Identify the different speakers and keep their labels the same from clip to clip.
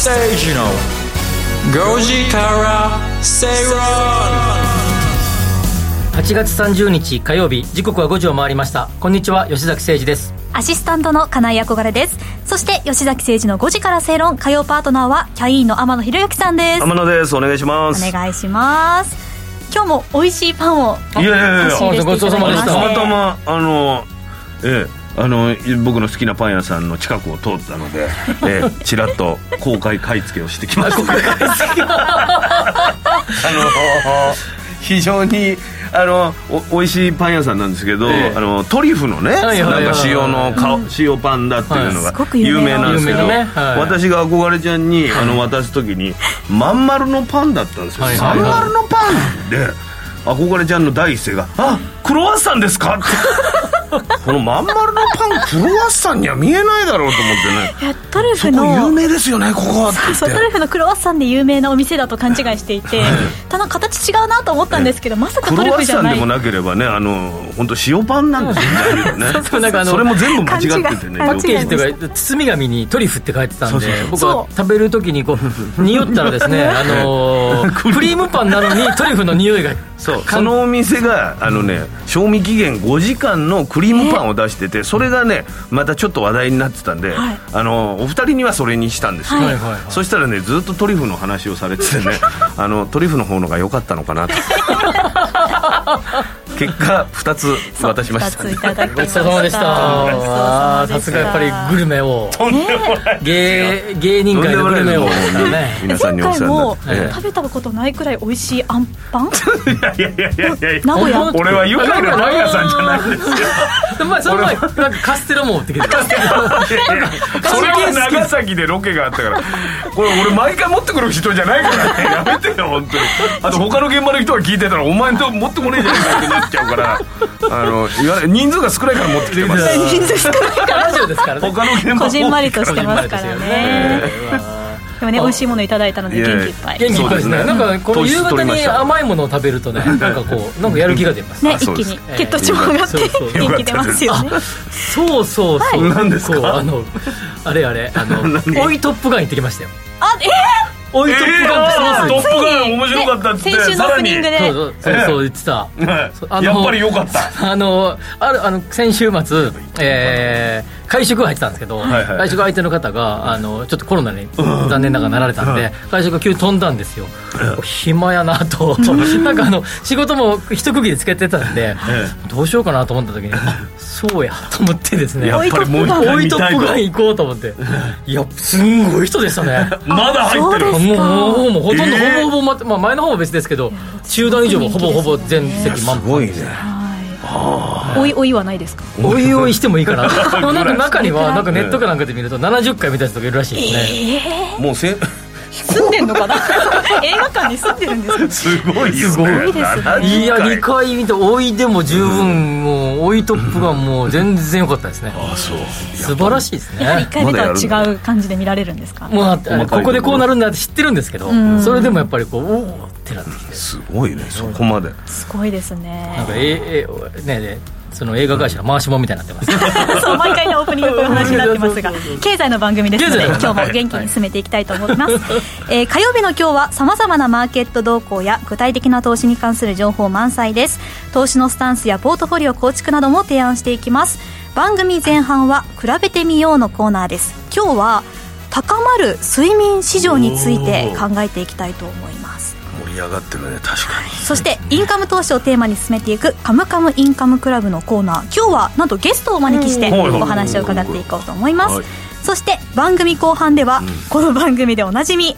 Speaker 1: 吉崎誠二の5時から正論
Speaker 2: 8月30日火曜日時刻は5時を回りました。こんにちは吉崎誠二です。
Speaker 3: アシスタントの金井憧れです。そして吉崎誠二の5時から正論火曜パートナーはキャインの天野博之さんです。
Speaker 4: 天野です。お願いします。
Speaker 3: お願いします。今日も美味しいパンを
Speaker 4: いやいやいや
Speaker 3: 差し入れしていただきまして
Speaker 4: たまたまあのええあの僕の好きなパン屋さんの近くを通ったので、ええ、ちらっと公開買い付けをしてきました。あ の非常にあのお美味しいパン屋さんなんですけど、
Speaker 2: ええ。
Speaker 4: あのトリュフのね、なんか塩のか、塩パンだっていうのが
Speaker 3: 有
Speaker 4: 有
Speaker 3: 名な
Speaker 4: んですけど、
Speaker 2: ね。はい。
Speaker 4: 私が憧れちゃんにあの渡す時にまん丸のパンだったんですよ、まん丸のパンで憧れちゃんの第一声が「あクロワッサンですか?」ってこのまん丸のパンクロワッサンには見えないだろうと思ってね。
Speaker 3: いやトリュ
Speaker 4: そこ
Speaker 3: フの
Speaker 4: 有名ですよねここはって。言って
Speaker 3: そうトリュフのクロワッサンで有名なお店だと勘違いしていて、ただ形違うなと思ったんですけど、まさかトリュ
Speaker 4: クロワッ
Speaker 3: フじゃない。
Speaker 4: サンでもなければねあの本当塩パンなんですよね。
Speaker 2: そうそう。なんかあの
Speaker 4: それも全部間違っててね。
Speaker 2: パッケージというか包み紙にトリュフって書いてたんで
Speaker 4: そうそうそう。
Speaker 2: 僕は食べる時にこう匂ったらですね あの ークリームパンなのにトリュフの匂いが
Speaker 4: そう。そのお店があのね賞味期限5時間のクリームパンを出しててそれがねまたちょっと話題になってたんで、
Speaker 3: はい。
Speaker 4: あのお二人にはそれにしたんですよ、
Speaker 3: はい
Speaker 2: はいはい。はい。
Speaker 4: そしたらねずっとトリュフの話をされててね あのトリュフの方のが良かったのかなと 結果2つ渡しました、
Speaker 3: 2ついただきました。
Speaker 2: ごちそうさまでした。さすがやっぱりグルメを。芸芸人界のグルメを。ね
Speaker 4: 皆さんにお世話になって、
Speaker 3: 食べたことないくらい美味しいあんパン？
Speaker 4: いやいやいやいやいや
Speaker 3: 名古屋？
Speaker 4: 俺は愉快なパン屋さんじゃないんですよ。
Speaker 2: で もまあその前なんかカステラも持ってきてた
Speaker 4: それは長崎でロケがあったから。これ俺毎回持ってくる人じゃないからね。やめてよ本当に。あと他の現場の人が聞いてたらお前んと持ってこねえじゃねえかってなっちゃうからあの言わない人数が少ないから持ってきてます。
Speaker 2: 人数少ないから。ラジオですからね。
Speaker 4: 他の現場も。
Speaker 3: こじんまりとしてますからね。でもね美味しいものいただいたので元気いっぱい。
Speaker 2: 元気いっぱいですね。
Speaker 4: そうですね。
Speaker 2: なんかこの夕方に甘いものを食べるとねなんかこうなんかやる気が出ます。
Speaker 3: ね一気に。血糖値も上がって元気出ますよね。
Speaker 2: そうそうそう。
Speaker 4: 何ですか？
Speaker 2: あのあれあれあの
Speaker 4: 何？
Speaker 2: 追いトップガン行ってきましたよ。
Speaker 3: あえ
Speaker 2: 追いトップガンって知ってます
Speaker 4: えートップガン面白かったっつって
Speaker 3: ね先週のオープニングで
Speaker 2: そうそうそうそう言ってた。あの
Speaker 4: やっぱり良かった。
Speaker 2: あのあるあの先週末、えー会食が入ってたんですけど、
Speaker 4: はいはい。
Speaker 2: 会食相手の方があのちょっとコロナに残念ながらなられたんで、会食が急に飛んだんですよ、暇やなと。なんかあの仕事も一区切りつけてたんで、どうしようかなと思った時にあそうやと思ってですね
Speaker 4: やっぱりもう一回
Speaker 2: 追いトッ
Speaker 4: 見たいと
Speaker 2: プガン行こうと思って。いやすんごい人でしたね。
Speaker 4: まだ入ってる。
Speaker 3: そうですか。
Speaker 2: もうもうほとんど、
Speaker 4: えー
Speaker 2: ほぼほぼま、まあ、前の方は別ですけど中段以上もほぼほぼ全席満帆
Speaker 4: すごいね。
Speaker 3: おいおいはないですか？
Speaker 2: おいおいしてもいいかな。なんか中にはなんかネットかなんかで見ると70回見た人がいるらしいですね、
Speaker 4: もうせ
Speaker 3: 住んでんのかな？映画館に住んでるんですか
Speaker 4: すごいですね。
Speaker 3: すごいですね。
Speaker 4: 70
Speaker 2: いや
Speaker 4: 回
Speaker 2: 2回見ておいでも十分もうおいトップガンも全然良かったですね。
Speaker 4: あそう。
Speaker 2: 素晴らしいです
Speaker 3: やはり
Speaker 2: ね
Speaker 3: 1回目とは違う感じで見られるんですか？
Speaker 2: もうだって
Speaker 4: 細かいところ
Speaker 2: ここでこうなるんだって知ってるんですけど
Speaker 3: ん。
Speaker 2: それでもやっぱりこうおおってなってきて。
Speaker 4: すごいねそこまで。す
Speaker 3: ごいですね。
Speaker 2: なんかええねねその映画会社の回しもんみたいになってます。
Speaker 3: そう毎回のオープニングこの話になってますが 経済の番組ですので今日も元気に進めていきたいと思います、えー火曜日の今日はさまざまなマーケット動向や具体的な投資に関する情報満載です。投資のスタンスやポートフォリオ構築なども提案していきます。番組前半は比べてみようのコーナーです。今日は高まる睡眠市場について考えていきたいと思います
Speaker 4: 上がってるね確かに。
Speaker 3: そしてインカム投資をテーマに進めていく「カムカムインカムクラブ」のコーナー。今日はなんとゲストをお招きして
Speaker 4: うん。
Speaker 3: お話を伺っていこうと思います、
Speaker 4: はい。
Speaker 3: そして番組後半では、この番組でおなじみ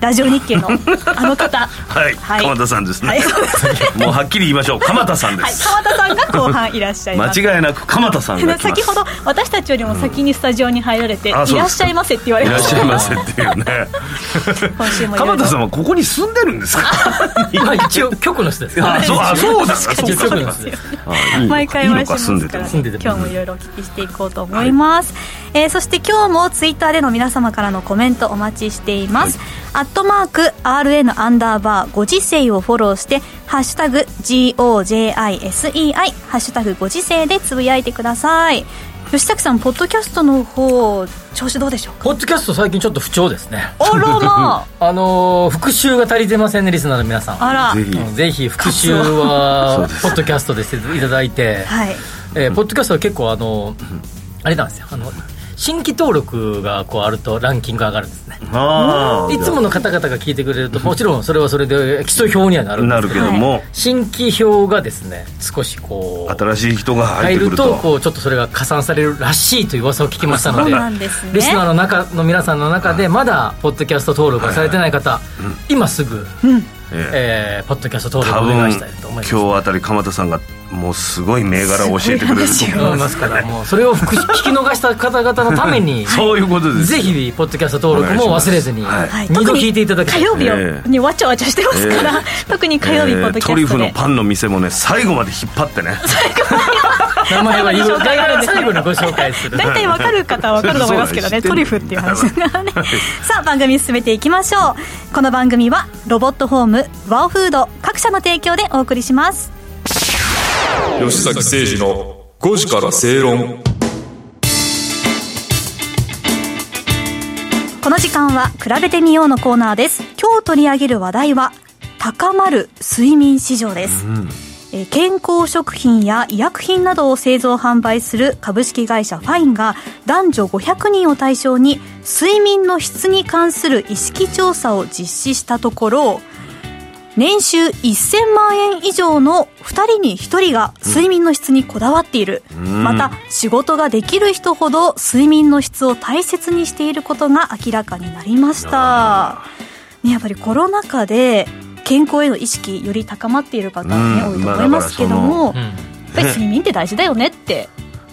Speaker 3: ラジオ日経の あの方。
Speaker 4: はい、
Speaker 3: はい。
Speaker 4: 鎌田さんですね、
Speaker 3: はい
Speaker 4: もうはっきり言いましょう。鎌田さんで
Speaker 3: はい
Speaker 4: す、
Speaker 3: 川田さんが後半いらっしゃいます。
Speaker 4: 間違いなく鎌田さんが来ます。
Speaker 3: 先ほど私たちよりも先にスタジオに入られて、
Speaker 4: うです
Speaker 3: いらっしゃいませって言われ
Speaker 4: いらっ
Speaker 3: まし
Speaker 4: したゃいませっていうね。
Speaker 3: 今週も
Speaker 4: 鎌田さんはここに住んでるんですか？
Speaker 2: まあ一応局の人です。
Speaker 4: あそうあそうだそう
Speaker 2: です
Speaker 3: 毎回お会いします
Speaker 4: か住んでて
Speaker 3: から
Speaker 4: も。
Speaker 2: 住んでても
Speaker 3: 今日もいろいろお聞きしていこうと思います、えーそして今日もツイッターでの皆様からのコメントお待ちしています、アットマーク RN アンダーバーご時世をフォローしてハッシュタグ GOJISEI ハッシュタグご時世でつぶやいてください。吉崎さんポッドキャストの方調子どうでしょうか？
Speaker 2: ポッドキャスト最近ちょっと不調ですね。
Speaker 3: あらま
Speaker 2: あ。のー復習が足りてませんねリスナーの皆さん。
Speaker 3: ああら。
Speaker 4: ぜひ。
Speaker 2: うんぜひ復習は ポッドキャストでしていただいて、
Speaker 3: はい。
Speaker 2: えーポッドキャストは結構あのあれなんですよ。あの新規登録がこうあるとランキングが上がるんですね。
Speaker 4: ああ
Speaker 2: いつもの方々が聞いてくれるともちろんそれはそれで基礎表にはなるんですけど
Speaker 4: けども、
Speaker 2: 新規票がですね少しこう
Speaker 4: 新しい人が入
Speaker 2: 入る
Speaker 4: ってくると。
Speaker 2: とこうちょっとそれが加算されるらしいという噂を聞きましたので
Speaker 3: そうなんですね。
Speaker 2: リスナーの中の皆さんの中でまだポッドキャスト登録がされてない方、今すぐ、
Speaker 4: ええ。
Speaker 2: えーポッドキャスト登
Speaker 4: 多
Speaker 2: 録お願
Speaker 4: 分
Speaker 2: いしたいと思います
Speaker 4: 今日あたり鎌田さんがもうすごい銘柄を教えてくれると
Speaker 2: 思います。からもうそれを聞き逃した方々のために
Speaker 4: そういうことです
Speaker 2: ぜひポッドキャスト登録も忘れずに
Speaker 3: は
Speaker 2: 度聞いていただきたい
Speaker 3: 火曜日にわちゃわちゃしてますから、特に火曜日ポッドキャストで、
Speaker 4: トリュフのパンの店もね最後まで引っ張ってね
Speaker 2: 名前は言う。最後にご紹介する。
Speaker 3: 大体わかる方はわかると思いますけどね。トリュフっていう話。だからねさあ番組進めていきましょう。この番組はロボットホームワオフード各社の提供でお送りします。
Speaker 5: 吉崎誠二の5時から正論。
Speaker 3: この時間は比べてみようのコーナーです。今日取り上げる話題は高まる睡眠市場です、えー健康食品や医薬品などを製造販売する株式会社ファインが男女500人を対象に睡眠の質に関する意識調査を実施したところ年収1000万円以上の2人に1人が睡眠の質にこだわっている、また仕事ができる人ほど睡眠の質を大切にしていることが明らかになりました、ね、やっぱりコロナ禍で健康への意識より高まっている方、ね
Speaker 4: うん。
Speaker 3: 多いと思いますけども、
Speaker 2: うん。
Speaker 3: やっぱり睡眠って大事だよねって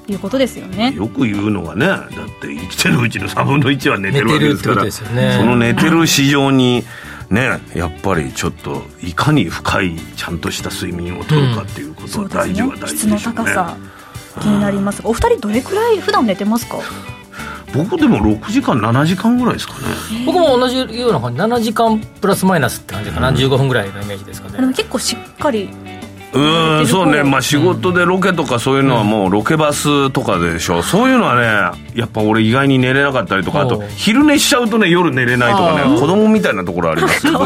Speaker 3: いうことですよね。
Speaker 4: よく言うのがねだって生きてるうちの3分の1は寝てるわけですからその寝てる市場にねやっぱりちょっといかに深いちゃんとした睡眠をとるかっていうことは大事は
Speaker 3: ね質の
Speaker 4: 大事でしょうね。
Speaker 3: 高さ気になりますがお二人どれくらい普段寝てますか？
Speaker 4: 僕でも6時間7時間ぐらいですかね。
Speaker 2: 僕も同じような感じ。7時間プラスマイナスって感じかな、15分ぐらいのイメージですか
Speaker 3: でも
Speaker 2: ね
Speaker 3: 結構しっかり。
Speaker 4: うーんそうね。
Speaker 3: うん。
Speaker 4: まあ仕事でロケとかそういうのはもうロケバスとかでしょ。そういうのはねやっぱ俺意外に寝れなかったりとか。あと昼寝しちゃうとね夜寝れないとかね子供みたいなところあります。よ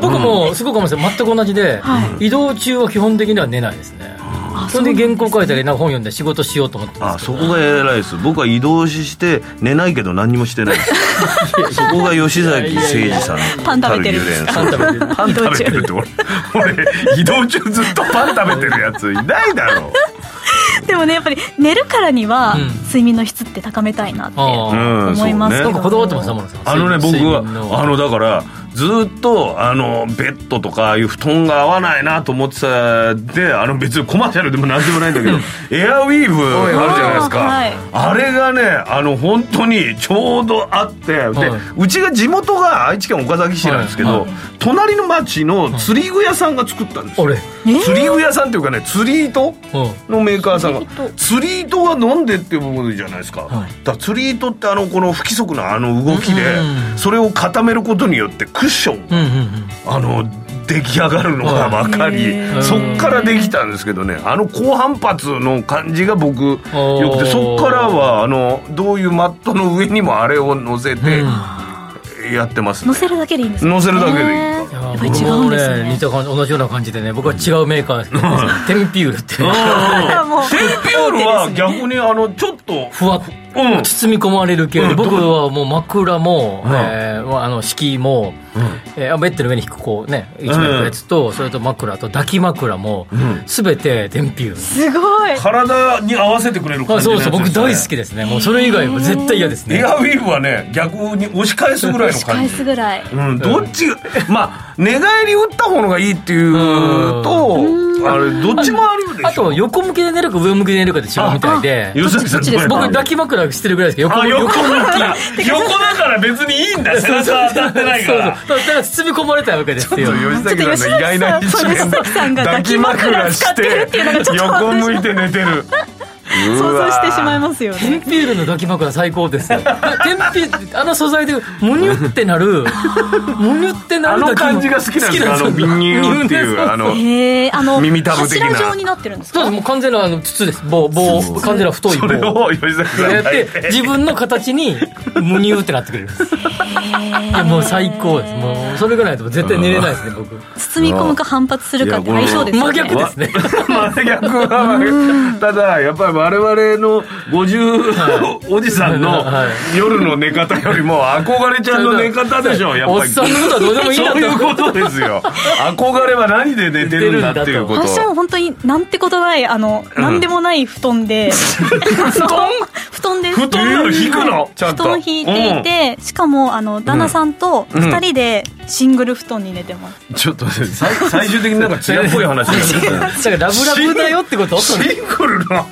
Speaker 4: 僕
Speaker 2: もすごく思いますよ。全く同じで、移動中は基本的には寝ないですねそれで原稿書いたりなんか本読んで仕事しようと思ってま
Speaker 4: あそこが偉いです。僕は移動して寝ないけど何もしてない。そこが吉崎誠二さん
Speaker 3: パン食べてる
Speaker 2: パン食べてる。
Speaker 4: パン食べてるって俺俺移動中ずっとパン食べてるやついないだろ。
Speaker 3: でもねやっぱり寝るからには
Speaker 2: うん。
Speaker 3: 睡眠の質って高めたいなって思いますけど
Speaker 4: そうね。
Speaker 2: なんかこだわってます
Speaker 4: あのね僕はあのだからずっとあのベッドとかああいう布団が合わないなと思ってたであの別にコマーシャルでもなんでもないんだけどエアウィーヴあるじゃないですか、
Speaker 3: はい。
Speaker 4: あれがねあの本当にちょうどあってで、
Speaker 2: はい。う
Speaker 4: ちが地元が愛知県岡崎市なんですけど、
Speaker 2: はい。はい。
Speaker 4: 隣の町の釣り具屋さんが作ったんですよ、
Speaker 2: 俺
Speaker 4: 釣り具屋さんっていうかね釣り糸
Speaker 2: うん。
Speaker 4: のメーカーさんが。
Speaker 3: 釣り
Speaker 4: 釣り糸はなんでっていう部分じゃないですか,、
Speaker 2: はい。
Speaker 4: だ釣り糸ってあのこの不規則なあの動きで
Speaker 2: うん
Speaker 4: それを固めることによってクッション
Speaker 2: うんうんうん。
Speaker 4: あの出来上がるのが分かり、そっからできたんですけどね。あの高反発の感じが僕よくてそっからはあのどういうマットの上にもあれを乗せて
Speaker 2: うん。
Speaker 4: やってますね。
Speaker 3: 乗せるだけでいいんですね。
Speaker 4: 乗せるだけでいい。
Speaker 3: ね
Speaker 2: いや
Speaker 3: やっぱり違うん
Speaker 2: 僕も
Speaker 3: ですね。
Speaker 2: ね似た感じ同じような感じでね僕は違うメーカーですね。テンピュールって。
Speaker 3: もう。
Speaker 4: テンピュールは逆にあのちょっと
Speaker 2: ふわっ
Speaker 4: うん。
Speaker 2: 包み込まれる系で、
Speaker 4: うん。
Speaker 2: 僕はもう枕も、
Speaker 4: うん。
Speaker 2: えーあの敷居も、えーベッドの上に引くこうね一枚のやつと、それと枕と抱き枕も、すべてテンピュール
Speaker 3: すごい。
Speaker 4: 体に合わせてくれる感
Speaker 2: あ
Speaker 4: じの
Speaker 2: そうそう僕大好きですね。もうそれ以外は絶対嫌ですね。
Speaker 4: エアウィーヴはね逆に押し返すぐらいの
Speaker 3: 押し返
Speaker 4: 感じ
Speaker 3: すぐらい。
Speaker 4: うん、どっちが、まあ、寝返り打った方のがいいっていうと、あれ、どっちもあるでしょ。
Speaker 2: あと横向きで寝るか上向きで寝るかで違うみたいで。僕抱き枕してるぐらいですけど横
Speaker 4: あ、横
Speaker 2: 横向き。
Speaker 4: 横だ から別にいいんだ。背中当たってないから。
Speaker 2: そうそう。だから包み込まれたわけですよ。
Speaker 4: 吉崎さんの意外な一面
Speaker 3: ちょっと吉崎さんが
Speaker 4: 抱き枕し
Speaker 3: 抱き枕使って
Speaker 4: 横向いて寝てる
Speaker 3: 想像してしまいますよね。
Speaker 2: テンピールの抱き枕最高ですよ。テンピあの素材でむにゅってなる。むにゅってな
Speaker 4: あ
Speaker 2: る
Speaker 4: の感じが好きなんですよ。あのビンニューっていうあの
Speaker 3: あの
Speaker 4: 耳たぶ的な。
Speaker 3: 柱状になってるんですか
Speaker 2: そうです。もう完全なあの筒です。棒。棒。完全な太い
Speaker 4: それ
Speaker 2: 棒
Speaker 4: を吉崎さん
Speaker 2: やっ
Speaker 4: が
Speaker 2: て自分の形にむにゅってなってくれる。んですいやもう最高です。もうそれぐらいと絶対寝れないですね僕。
Speaker 3: 包み込むか反発するかって相性ですよね。
Speaker 2: 真逆ですね。
Speaker 4: 真逆。はただやっぱり我々の50おじさんの
Speaker 2: はい。
Speaker 4: 夜の寝方よりも憧れちゃんの寝方でしょやっぱり。
Speaker 2: おっさんのことはどうでもいいんだと。
Speaker 4: そういうことですよ。憧れは何で寝てるんだっていうこと。
Speaker 3: 私は本当になんてことないあの、なんでもない布団で。布団？布団で
Speaker 4: 布団なの？引くの？ちゃんと。
Speaker 3: 布団引いていて、しかもあの旦那さんと二人でシングル布団に寝てます、
Speaker 4: うんちょっとね最最終的になんか艶っぽい話
Speaker 2: だからラブラブだよってこと？
Speaker 4: シングル？の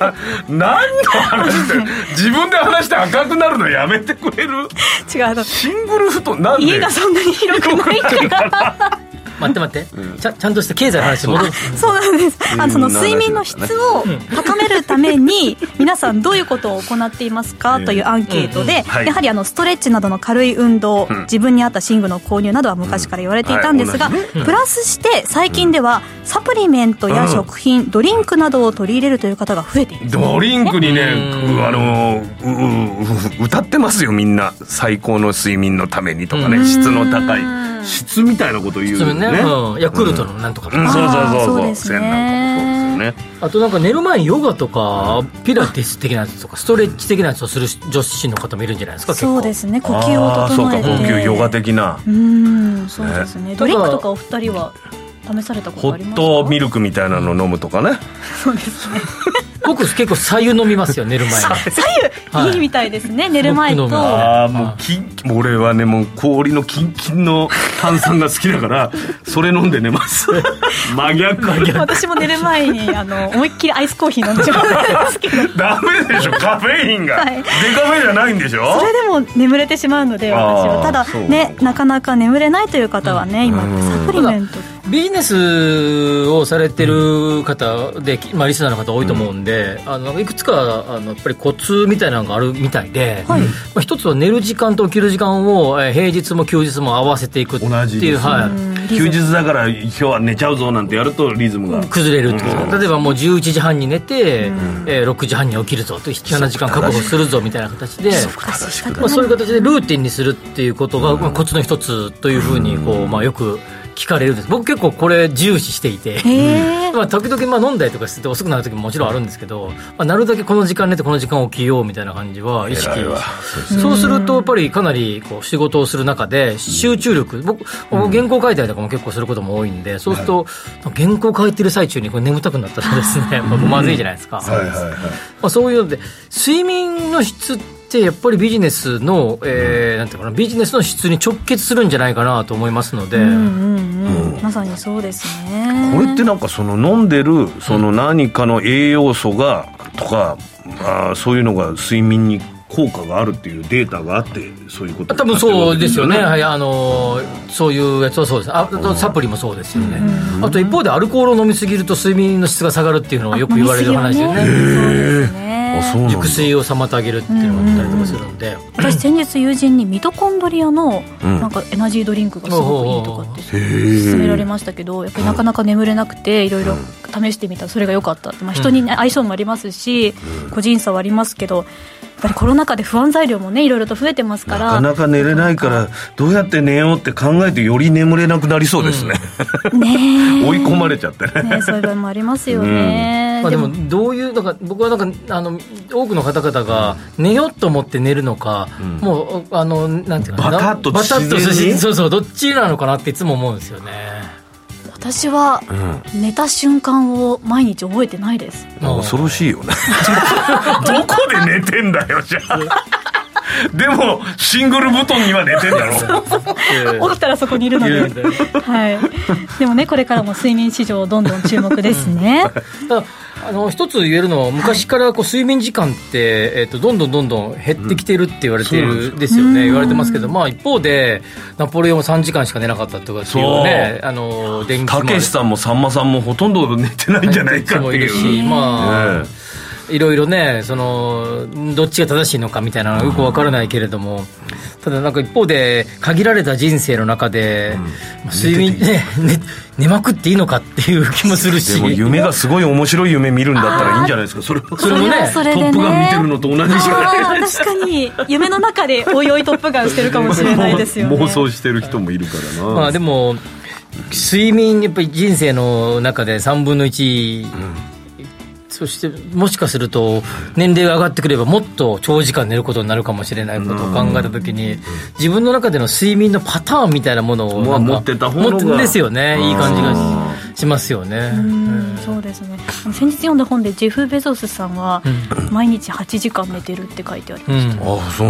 Speaker 4: 何の話で 自分で話して赤くなるのやめてくれる？
Speaker 3: 違うあの
Speaker 4: シングル布団なんで？
Speaker 3: 家がそんなに広くないから
Speaker 2: 待って待って、ちゃちゃんとした経済の話に戻る。
Speaker 3: そうなんです。あのその睡眠の質を高めるために皆さんどういうことを行っていますか？というアンケートで
Speaker 4: はい。
Speaker 3: やはりあのストレッチなどの軽い運動自分に合った寝具の購入などは昔から言われていたんですが
Speaker 4: はい。
Speaker 3: プラスして最近ではサプリメントや食品ドリンクなどを取り入れるという方が増えている
Speaker 4: ドリンクにね、
Speaker 2: うん。
Speaker 4: あのうう歌ってますよみんな。最高の睡眠のためにとかね、
Speaker 2: うん。
Speaker 4: 質の高い。質みたいなこと言う。
Speaker 2: そうね
Speaker 4: ね。
Speaker 2: うん、ヤクルトのなんとかとか、
Speaker 4: うん、そうそうそうそ
Speaker 3: そう
Speaker 4: そうですよね。
Speaker 2: あとなんか寝る前にヨガとかピラティス的なやつとかストレッチ的なやつをする女子の方もいるんじゃないですか結構。
Speaker 3: そうですね。呼吸を
Speaker 4: あーそうか
Speaker 3: 整えて
Speaker 4: 高級ヨガ的な。
Speaker 3: うんそうですね。
Speaker 2: ね。
Speaker 3: ドリンクとかお二人は試されたこ
Speaker 4: ホ
Speaker 3: とありますか？
Speaker 4: ットミルクみたいなの飲むとかね。
Speaker 3: そうですね
Speaker 2: 僕結構左右飲みますよ寝る前に。
Speaker 3: 左
Speaker 2: はい。
Speaker 3: 右いいみたいですね、寝る前と。
Speaker 2: 僕のも
Speaker 4: ああもうキン俺はねもう氷のキンキンの炭酸が好きだからそれ飲んで寝ます。真逆。
Speaker 3: 私も寝る前にあの思いっきりアイスコーヒー飲んでしまうんですけど。
Speaker 4: ダメでしょカフェインが、
Speaker 3: はい。
Speaker 4: デカフェじゃないんでしょ？
Speaker 3: それでも眠れてしまうので私は。ただねなかなか眠れないという方はね今サプリメント
Speaker 2: ビジネスをされてる方で、まあ、リスナーの方多いと思うんで、あのいくつかあのやっぱりコツみたいなのがあるみたいで、
Speaker 3: はい。
Speaker 2: まあ、一つは寝る時間と起きる時間を、えー平日も休日も合わせていくっていう
Speaker 4: 同じね。
Speaker 2: はい、
Speaker 3: うん。
Speaker 4: 休日だから今日は寝ちゃうぞなんてやるとリズムが
Speaker 2: 崩れるってこと、例えばもう11時半に寝て、えー6時半に起きるぞと必要な時間確保するぞみたいな形で。まあ、そういう形でルーティンにするっていうことが、まあ、コツの一つというふうにこう、まあ、よく聞かれるんです。僕結構これ重視していて、まあ、時々まあ飲んだりとかしてて遅くなる時ももちろんあるんですけど、まあ、なるだけこの時間寝てこの時間起きようみたいな感じは意識。そうするとやっぱりかなりこう仕事をする中で集中力。僕僕原稿書いたりとかも結構することも多いんでそうすると原稿書いてる最中にこれ眠たくなったらですね まずいじゃないですか、
Speaker 4: はいはいはい。
Speaker 2: まあ、そういうので睡眠の質ってやっぱりビジネスの、えーなんていうかなビジネスの質に直結するんじゃないかなと思いますので、
Speaker 3: うんうんうん。まさにそうですね。
Speaker 4: これってなんかその飲んでるその何かの栄養素がとか、あーそういうのが睡眠に効果があるっていうデータがあってそういうこと
Speaker 2: 多分そうですよね、はい、あのそういうやつはそうです、ああとサプリもそうですよね、あと一方でアルコールを飲みすぎると睡眠の質が下がるっていうのはよく言われる話で
Speaker 3: すぎはね
Speaker 2: 熟睡を妨げるっていうのがあったりとかするんで、
Speaker 3: 私先日友人にミトコンドリアの
Speaker 4: うん。
Speaker 3: なんかエナジードリンクがすごくいいとかって勧められましたけどやっぱりなかなか眠れなくていろいろ試してみた。らそれが良かったって、まあ、人に、ね、相性もありますし個人差はありますけどぱりコロナ禍で不安材料もねいろいろと増えてますから。
Speaker 4: なかなか寝れないからどうやって寝ようって考えてより眠れなくなりそうですね、
Speaker 3: ね
Speaker 4: 追い込まれちゃってね。
Speaker 3: ねそういう場合もありますよね、
Speaker 2: まあ、でもどういうだから僕はなんかあの多くの方々が寝ようと思って寝るのか、もうあのなんていうかな
Speaker 4: バタッと
Speaker 2: バタッとそうそうどっちなのかなっていつも思うんですよね
Speaker 3: 私は寝た瞬間を毎日覚えてないです。
Speaker 4: 恐ろしいよね。どこで寝てんだよじゃあ でもシングル布団には寝てんだろ。
Speaker 3: 起きたらそこにいるので、はい、でもねこれからも睡眠市場どんどん注目ですね。
Speaker 2: た だあの一つ言えるのは昔からこう睡眠時間って、えっとどんどんどんどん減ってきてるって言われてるん。ですよね、言われてますけど、まあ、一方でナポレオンは3時間しか寝なかったとかっていうねあの電気
Speaker 4: たけしさんもさんまさんもほとんど寝てないんじゃないかって
Speaker 2: もい
Speaker 4: う
Speaker 2: し、まあ、
Speaker 4: ね
Speaker 2: いろいろねそのどっちが正しいのかみたいなのはよくわからないけれども、ただなんか一方で限られた人生の中で、睡眠ねね寝まくっていいのかっていう気もするし。
Speaker 4: でも夢がすごい面白い夢見るんだったらいいんじゃないですか。それ
Speaker 2: それもね
Speaker 3: それ
Speaker 4: トップガン見てるのと同じじゃない
Speaker 3: あー確かに。夢の中でおいおいトップガンしてるかもしれないですよね。
Speaker 4: 妄想してる人もいるからな、
Speaker 2: まあでも睡眠やっぱり人生の中で3分の1、そしてもしかすると年齢が上がってくればもっと長時間寝ることになるかもしれないことを考えたときに自分の中での睡眠のパターンみたいなものを
Speaker 4: まあ
Speaker 2: なんか
Speaker 4: 持ってた方のが。
Speaker 2: ですよね。いい感じがししますよね。
Speaker 3: うんそうですね。先日読んだ本でジェフ・ベゾスさんは毎日8時間寝てるって書いてありました、
Speaker 2: うん。
Speaker 4: あそ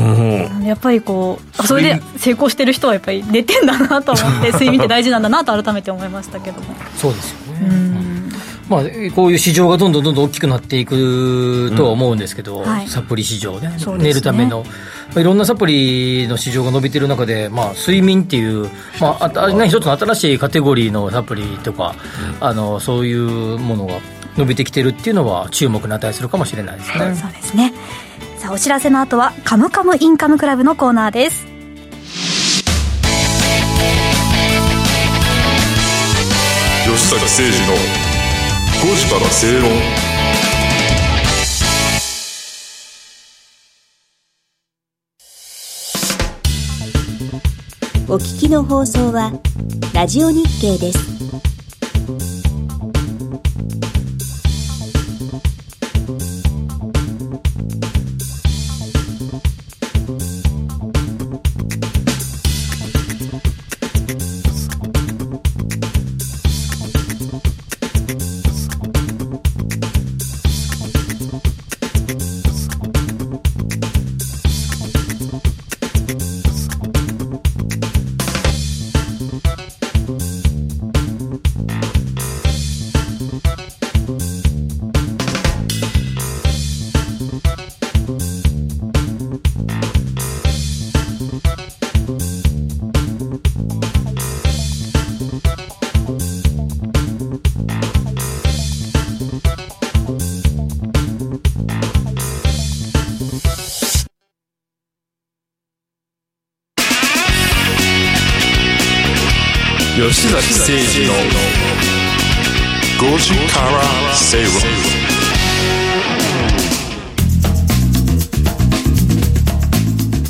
Speaker 4: う。
Speaker 3: やっぱりこうあそれで成功してる人はやっぱり寝てんだなと思って 睡眠って大事なんだなと改めて思いましたけども。
Speaker 2: そうですよね。
Speaker 3: うん
Speaker 2: まあ、こういう市場がどんどんどんどん大きくなっていくとは思うんですけど、
Speaker 3: はい。
Speaker 2: サプリ市場ね。
Speaker 3: ね。
Speaker 2: 寝るための、まあ、いろんなサプリの市場が伸びている中で、まあ、睡眠っていう、まあ、あたね、一つの新しいカテゴリーのサプリとか、あのそういうものが伸びてきてるっていうのは注目に値するかもしれないですね。
Speaker 3: そうですね。さあお知らせの後は「カムカムインカムクラブ」のコーナーです。
Speaker 5: 吉坂誠二の5時から正論
Speaker 6: お聞きの放送はラジオ日経です。
Speaker 5: から正論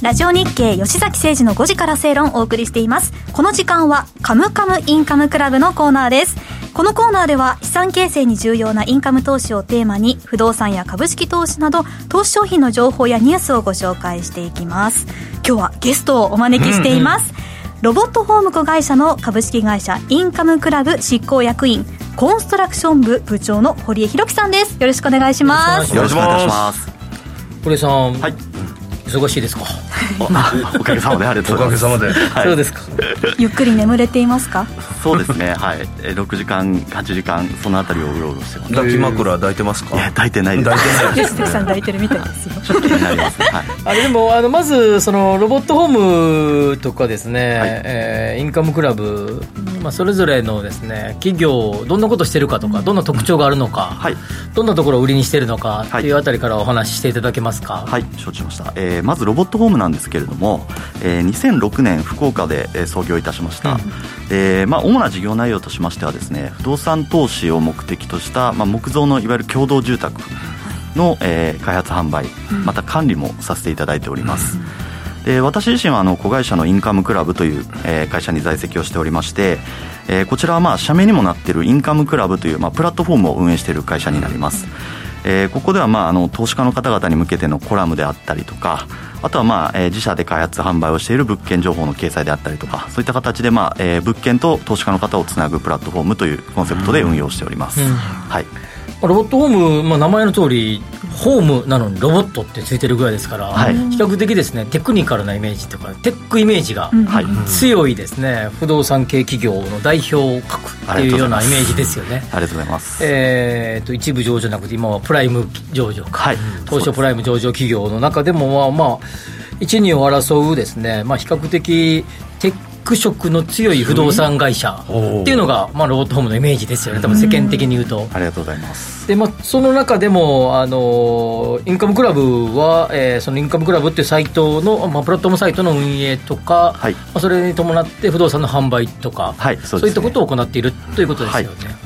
Speaker 3: ラジオ日経吉崎誠二の5時から正論をお送りしています。この時間は「カムカムインカムクラブ」のコーナーです。このコーナーでは資産形成に重要なインカム投資をテーマに不動産や株式投資など投資商品の情報やニュースをご紹介していきます。今日はゲストをお招きしています、ロボットホーム子会社の株式会社インカムクラブ執行役員コンストラクション部部長の堀江弘樹さんですよろしくお願いします
Speaker 2: よろしくお願いし
Speaker 7: ます。
Speaker 2: 堀江さん、
Speaker 7: はい。
Speaker 2: 忙しいですか、
Speaker 7: おかげさまでありがとう
Speaker 4: おか
Speaker 7: ございます。
Speaker 4: げさまで、
Speaker 2: そうですか
Speaker 3: ゆっくり眠れていますか？
Speaker 7: そうですね。はい。えー6時間、8時間、そのあたりをうろうろしてます。
Speaker 4: 抱き枕抱いてますか？
Speaker 7: いや、抱いてないです。
Speaker 4: 抱いてない
Speaker 3: 吉崎さん抱いてるみたいですよ
Speaker 7: ちょっと気になりますね。はい。
Speaker 2: あれでもあのまずそのロボットホームとかですね、
Speaker 7: はい
Speaker 2: えーインカムクラブ、まあ、それぞれのですね企業どんなことしてるかとかどんな特徴があるのか、
Speaker 7: はい。
Speaker 2: どんなところを売りにしてるのか
Speaker 7: はい
Speaker 2: うあたりからお話ししていただけますか、
Speaker 7: はい、承知しました。えーまずロボットホームなんですけれども、えー2006年福岡で、えー創業いたしました。で、まあ、主な事業内容としましてはですね、不動産投資を目的とした、まあ、木造のいわゆる共同住宅の、えー開発販売、また管理もさせていただいております。で私自身はあの子会社のインカムクラブという、えー会社に在籍をしておりまして、えーこちらはまあ社名にもなっているインカムクラブという、まあ、プラットフォームを運営している会社になります、えーここではまああの投資家の方々に向けてのコラムであったりとかあとはまあ、えー自社で開発販売をしている物件情報の掲載であったりとかそういった形で、まあえー物件と投資家の方をつなぐプラットフォームというコンセプトで運用しております、
Speaker 2: うん。
Speaker 7: はい
Speaker 2: ロボットホーム、まあ、名前の通りホームなのにロボットってついてるぐらいですから、
Speaker 7: はい。
Speaker 2: 比較的ですねテクニカルなイメージとかテックイメージが強いですね。不動産系企業の代表格っていうようなイメージですよね。
Speaker 7: ありがとうございます、
Speaker 2: えー、と一部上場じゃなくて今はプライム上場か、
Speaker 7: はい。
Speaker 2: 東証プライム上場企業の中でもまあまあ一二を争うですね、まあ、比較的テック色の強い不動産会社っていうのが、まあ、ロボットホームのイメージですよね。多分世間的に言うと、
Speaker 7: ありがとうございます。
Speaker 2: で、まあ、その中でも、あのインカムクラブは、えーそのインカムクラブっていうサイトの、まあ、プラットフォームサイトの運営とか、
Speaker 7: はい。
Speaker 2: まあ、それに伴って不動産の販売とか、
Speaker 7: はいそうね。
Speaker 2: そういったことを行っているということですよね。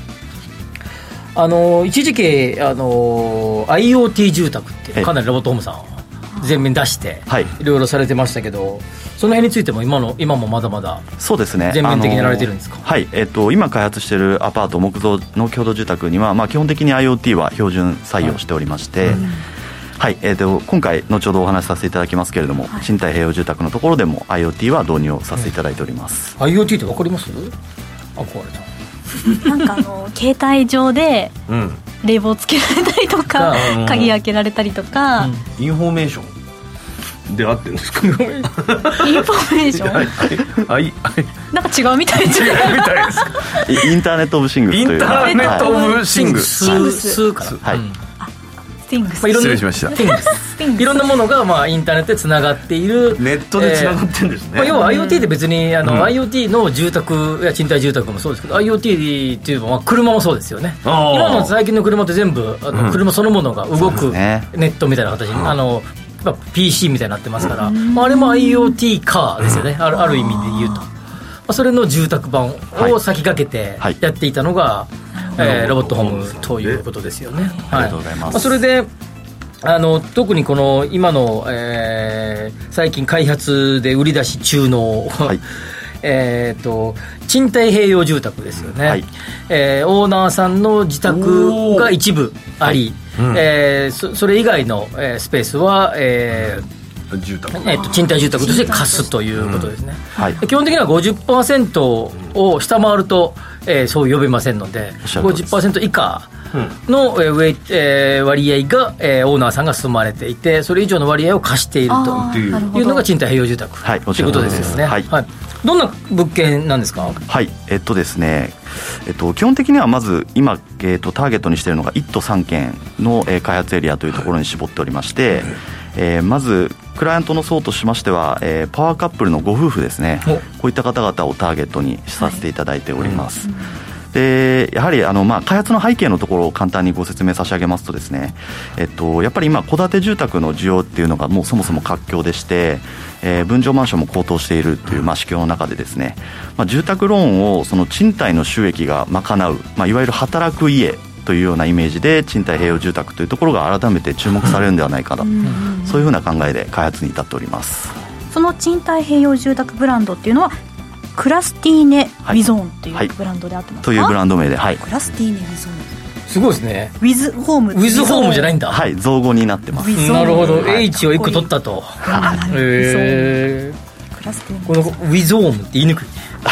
Speaker 2: あの一時期あの IoT 住宅って
Speaker 7: はい
Speaker 2: かなりロボットホームさん全面出して、
Speaker 7: はい。
Speaker 2: いろいろされてましたけどその辺についても今の今もまだまだ
Speaker 7: そうですね。
Speaker 2: 全面的にやられてるんですか？
Speaker 7: はい、えっと、今開発しているアパート木造の共同住宅には、まあ、基本的に IoT は標準採用しておりまして、はい。えっと今回後ほどお話しさせていただきますけれども、賃貸併用住宅のところでも IoT は導入をさせていただいております、
Speaker 2: IoT って分かります？あ壊れた
Speaker 3: なんかあの携帯上で
Speaker 4: うん。
Speaker 3: 冷房つけられたりとか
Speaker 4: うん
Speaker 3: 鍵開けられたりとか、
Speaker 2: うん。
Speaker 4: インフォメーション。で合ってるんですか？
Speaker 3: インフォメーション？
Speaker 4: はい。はい。
Speaker 3: なんか違うみたいじゃん
Speaker 4: みたいです。か
Speaker 7: イインターネット・オブ・シングスという。
Speaker 4: インターネット・オブ・シング
Speaker 2: ス。
Speaker 3: シングス。
Speaker 2: スー。から、
Speaker 7: はい。
Speaker 2: うん。
Speaker 3: スティングス
Speaker 2: まあ、いろんな
Speaker 4: 失礼しました。
Speaker 2: スティングス
Speaker 3: スティングス
Speaker 2: いろんなものが、まあ、インターネットでつながっている
Speaker 4: ネットでつながってるんですね、
Speaker 2: まあ、要は IoT って別にあの、
Speaker 4: うん。
Speaker 2: IoT の住宅や賃貸住宅もそうですけど IoT っていうのは車もそうですよね。今の最近の車って全部あの、
Speaker 4: うん。
Speaker 2: 車そのものが動くネットみたいな形に、あのまあ PC みたいになってますから、まあ、あれも IoT カーですよね。あるある意味で言うと、まあ、それの住宅版を先駆けて
Speaker 7: はい。
Speaker 2: やっていたのが、えーロボットホームということですよね、
Speaker 7: ありがとうございます。
Speaker 2: あ、それであの特にこの今の、えー最近開発で売り出し中の、
Speaker 7: はい。
Speaker 2: えー、と賃貸併用住宅ですよね、
Speaker 7: はい。
Speaker 2: えーオーナーさんの自宅が一部あり、
Speaker 4: うん。
Speaker 2: えーそそれ以外の、えースペースは、え
Speaker 4: 住宅。
Speaker 2: ーえーと賃貸住宅として貸すということですね、
Speaker 7: はい。
Speaker 2: 基本的には50%を下回ると、えーそう呼べませんので
Speaker 7: おっしゃる通りです。
Speaker 2: 50%以下の、えーウェイえー割合が、えーオーナーさんが住まれていてそれ以上の割合を貸していると。いう。のが賃貸併用住宅
Speaker 7: はい
Speaker 2: ということです。よね、
Speaker 7: おっしゃる通りですはい。
Speaker 2: どんな物件なんですか？
Speaker 7: はい、えっとですね、えっと、基本的にはまず今、えっと、ターゲットにしているのが1都3県の、えー開発エリアというところに絞っておりまして、えーまずクライアントの層としましては、えーパワーカップルのご夫婦ですね。
Speaker 2: お。
Speaker 7: こういった方々をターゲットにさせていただいております、でやはりあの、まあ、開発の背景のところを簡単にご説明差し上げますとですね、えっと、やっぱり今戸建て住宅の需要っていうのがもうそもそも活況でして、えー分譲マンションも高騰しているという、まあ、市況の中でですね、まあ、住宅ローンをその賃貸の収益が賄う、まあ、いわゆる働く家というようなイメージで賃貸併用住宅というところが改めて注目されるんではないかと、そういうふうな考えで開発に至っております。
Speaker 3: その賃貸併用住宅ブランドっていうのはクラスティーネ・ウ
Speaker 7: はい
Speaker 3: ィゾーンって
Speaker 7: はい。い。う
Speaker 3: ブランドであってますか、
Speaker 7: というブランド名で、はい、
Speaker 3: クラスティーネ・ウィゾーン。
Speaker 2: すごいですね。
Speaker 3: ウィズホーム
Speaker 2: ウィズホームじゃないんだ、
Speaker 7: はい、造語になってます。
Speaker 2: なるほど、
Speaker 7: はい。
Speaker 2: H を1個取ったと。
Speaker 3: はい
Speaker 2: へえ
Speaker 3: クラスティーネ
Speaker 2: このウィゾームって言いにくい。ね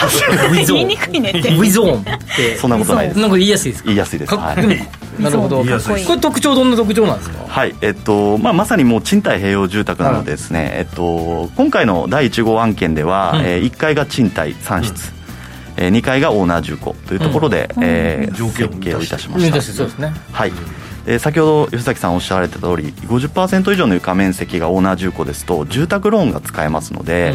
Speaker 2: ウィゾーム
Speaker 3: 言いにくいね。って
Speaker 2: ウィゾームって。
Speaker 7: そんなことないです。
Speaker 2: なんか言いやすいですか？
Speaker 7: 言いやすいです。
Speaker 2: か
Speaker 7: はい。
Speaker 2: なるほど。
Speaker 3: こいい。
Speaker 2: これ特徴どんな特徴なんですか？
Speaker 7: はい。えっとまあ、まさにもう賃貸併用住宅なのでですね、えっと、今回の第1号案件では、
Speaker 2: うん
Speaker 7: えー1階が賃貸3室、えー2階がオーナー住戸というところで、えー
Speaker 4: 条件を
Speaker 7: 設計をいたしま
Speaker 2: ね
Speaker 7: した
Speaker 2: そうですね。
Speaker 7: はいえー先ほど吉崎さんおっしゃられてた通り50%以上の床面積がオーナー住戸ですと住宅ローンが使えますので、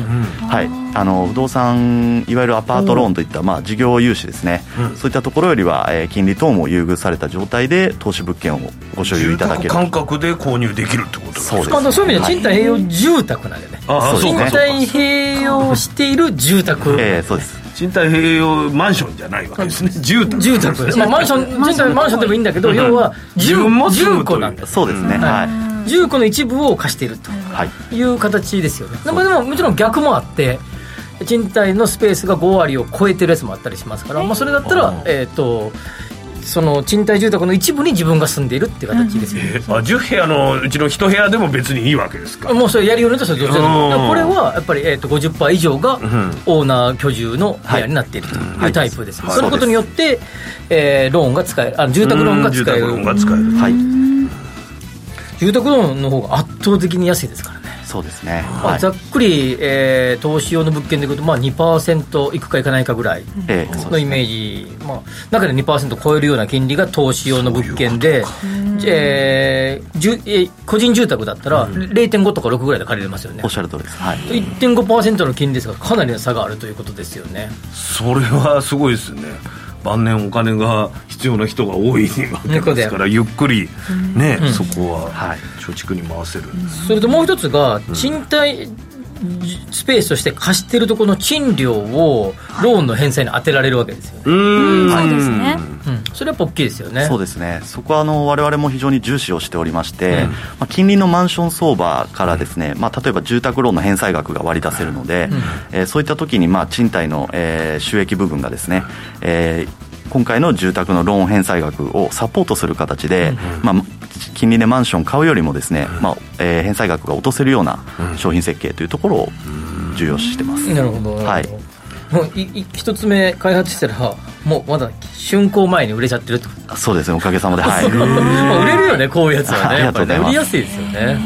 Speaker 7: はい、あの不動産いわゆるアパートローンといった、まあ、事業融資ですね、そういったところよりは、えー金利等も優遇された状態で投資物件をご所有
Speaker 4: 住
Speaker 7: いただける。
Speaker 4: 宅感覚で購入できるってことですか？
Speaker 7: そうです
Speaker 2: あのそういう意味では賃貸併用住宅なんでね。賃
Speaker 7: そうです。ね
Speaker 2: 貸併用している住宅。
Speaker 7: えーそうです
Speaker 4: 賃貸併用マンションじゃないわけですね。住宅。
Speaker 2: 住宅です、まあ、マンション賃貸マンションでもいいんだけど要は
Speaker 4: 自分も住
Speaker 2: 戸なんです。
Speaker 7: そうですね、はい。
Speaker 2: 住戸の一部を貸していると。
Speaker 7: はい。
Speaker 2: いう形ですよね。でもでももちろん逆もあって賃貸のスペースが5割を超えてるやつもあったりしますから、まあ、それだったら、えー、とその賃貸住宅の一部に自分が住んでいるっていう形ですよね、
Speaker 4: え あ10部屋のうちの1部屋でも別にいいわけですか？
Speaker 2: もうそれやりようによってはこれはやっぱり、えー、と50%以上が
Speaker 4: ん。
Speaker 2: オーナー居住の部屋になっているというタイプです、
Speaker 7: はい。
Speaker 2: そのことによって、えーローンが使えるあ住宅ローンが使える。
Speaker 4: うん住宅ローンが使える。
Speaker 7: はい。
Speaker 2: 住宅ローンの方が圧倒的に安いですからね
Speaker 7: そうですね、
Speaker 2: まあ、
Speaker 7: はい。
Speaker 2: ざっくり、えー投資用の物件でいうと、まあ、2%いくかいかないかぐらい
Speaker 7: ええ
Speaker 2: のイメージ、まあ、中で2%超えるような金利が投資用の物件で、えーじゅえー個人住宅だったら0.5とか6ぐらいで借りれますよね。
Speaker 7: おっ。しゃる通りです、はい、
Speaker 2: 1.5%の金利ですが、かなりの差があるということですよね。
Speaker 4: それはすごいですね晩年お金が必要な人が多いわけですからゆっくりね、そこは
Speaker 7: はい。
Speaker 4: 貯蓄に回せる、
Speaker 2: それともう一つが、賃貸スペースとして貸してるところの賃料をローンの返済に当てられるわけですよね。
Speaker 4: うーん。
Speaker 3: そうですね。
Speaker 2: うん、それはやっぱ大きいですよね。
Speaker 7: そうですね、そこはあの我々も非常に重視をしておりまして、
Speaker 2: うん。
Speaker 7: まあ、近隣のマンション相場からですね、まあ、例えば住宅ローンの返済額が割り出せるので、えーそういった時にまあ賃貸の、えー収益部分がですね、えー今回の住宅のローン返済額をサポートする形で、まあ、近隣でマンション買うよりもですね、まあえー返済額が落とせるような商品設計というところを重要視してます。
Speaker 2: なるほど、
Speaker 7: はい。
Speaker 2: もういい一つ目開発したらもうまだ竣工前に売れちゃってるってこと。
Speaker 7: そうですねおかげさまで、はい、
Speaker 2: まあ売れるよねこういうやつはね。ね
Speaker 7: がとうございます。
Speaker 2: 売りやすいですよね。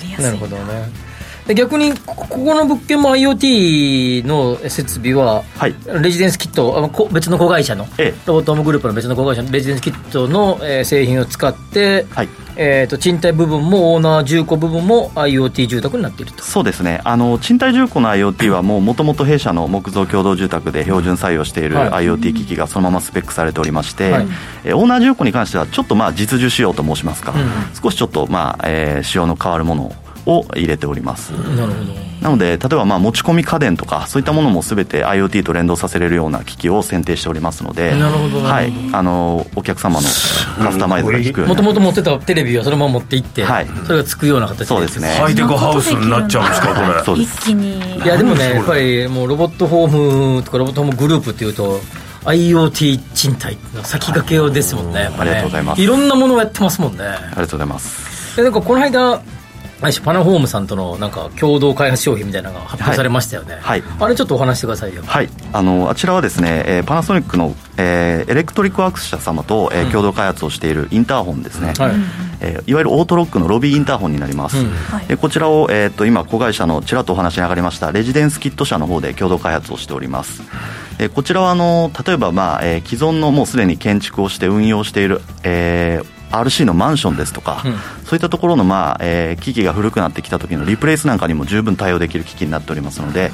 Speaker 3: 売りやすい
Speaker 2: なるほどね。で逆にこここの物件も IoT の設備は、
Speaker 7: はい。
Speaker 2: レジデンスキットあのこ別の子会社の、
Speaker 7: ええ。
Speaker 2: ロボットホームグループの別の子会社のレジデンスキットの、えー製品を使って、
Speaker 7: はい。
Speaker 2: えー、と賃貸部分もオーナー住戸部分も IoT 住宅になっていると。
Speaker 7: そうですね。あの賃貸住戸の IoT はもともと弊社の木造共同住宅で標準採用している
Speaker 2: はい。
Speaker 7: IoT 機器がそのままスペックされておりまして、
Speaker 2: はい。
Speaker 7: えオーナー住戸に関してはちょっとまあ実需仕様と申しますか、
Speaker 2: うん。
Speaker 7: 少しちょっとまあ、えー仕様の変わるものを入れております、
Speaker 2: なるほど。
Speaker 7: なので例えばまあ持ち込み家電とかそういったものも全て IoT と連動させれるような機器を選定しておりますので
Speaker 2: なるほど。な
Speaker 7: はい。あのお客様のカスタマイズが効くように
Speaker 2: もともと持ってたテレビをそのまま持って行って、
Speaker 7: はい。
Speaker 2: それがつくような形で。
Speaker 7: そうですね。
Speaker 4: ハイテクハウスになっちゃうんですかこれ。
Speaker 7: そうです。
Speaker 3: 一気に
Speaker 2: いやでもねやっぱりもうロボットホームとかロボットホームグループっていうと IoT 賃貸の先駆けですもんねね。
Speaker 7: ありがとうございます。
Speaker 2: いろんなものをやってますもんね。
Speaker 7: ありがとうございます。
Speaker 2: でなんかこの間あパナホームさんとのなんか共同開発商品みたいなのが発表されましたよね、
Speaker 7: はい。
Speaker 2: あれちょっとお話してくださいよ
Speaker 7: はい、あのあちらはですね、えーパナソニックの、えーエレクトリックワークス社様と、えー共同開発をしているインターホンですね、
Speaker 2: はい。
Speaker 7: えーいわゆるオートロックのロビーインターホンになります、
Speaker 2: うん。
Speaker 7: でこちらを、えー、と今子会社のちらっとお話に上がりましたレジデンスキット社の方で共同開発をしております。えーこちらはあの例えば、まあえー既存のもうすでに建築をして運用している、えー RC のマンションですとか、
Speaker 2: うん。
Speaker 7: そういったところの、まあえー機器が古くなってきた時のリプレイスなんかにも十分対応できる機器になっておりますので、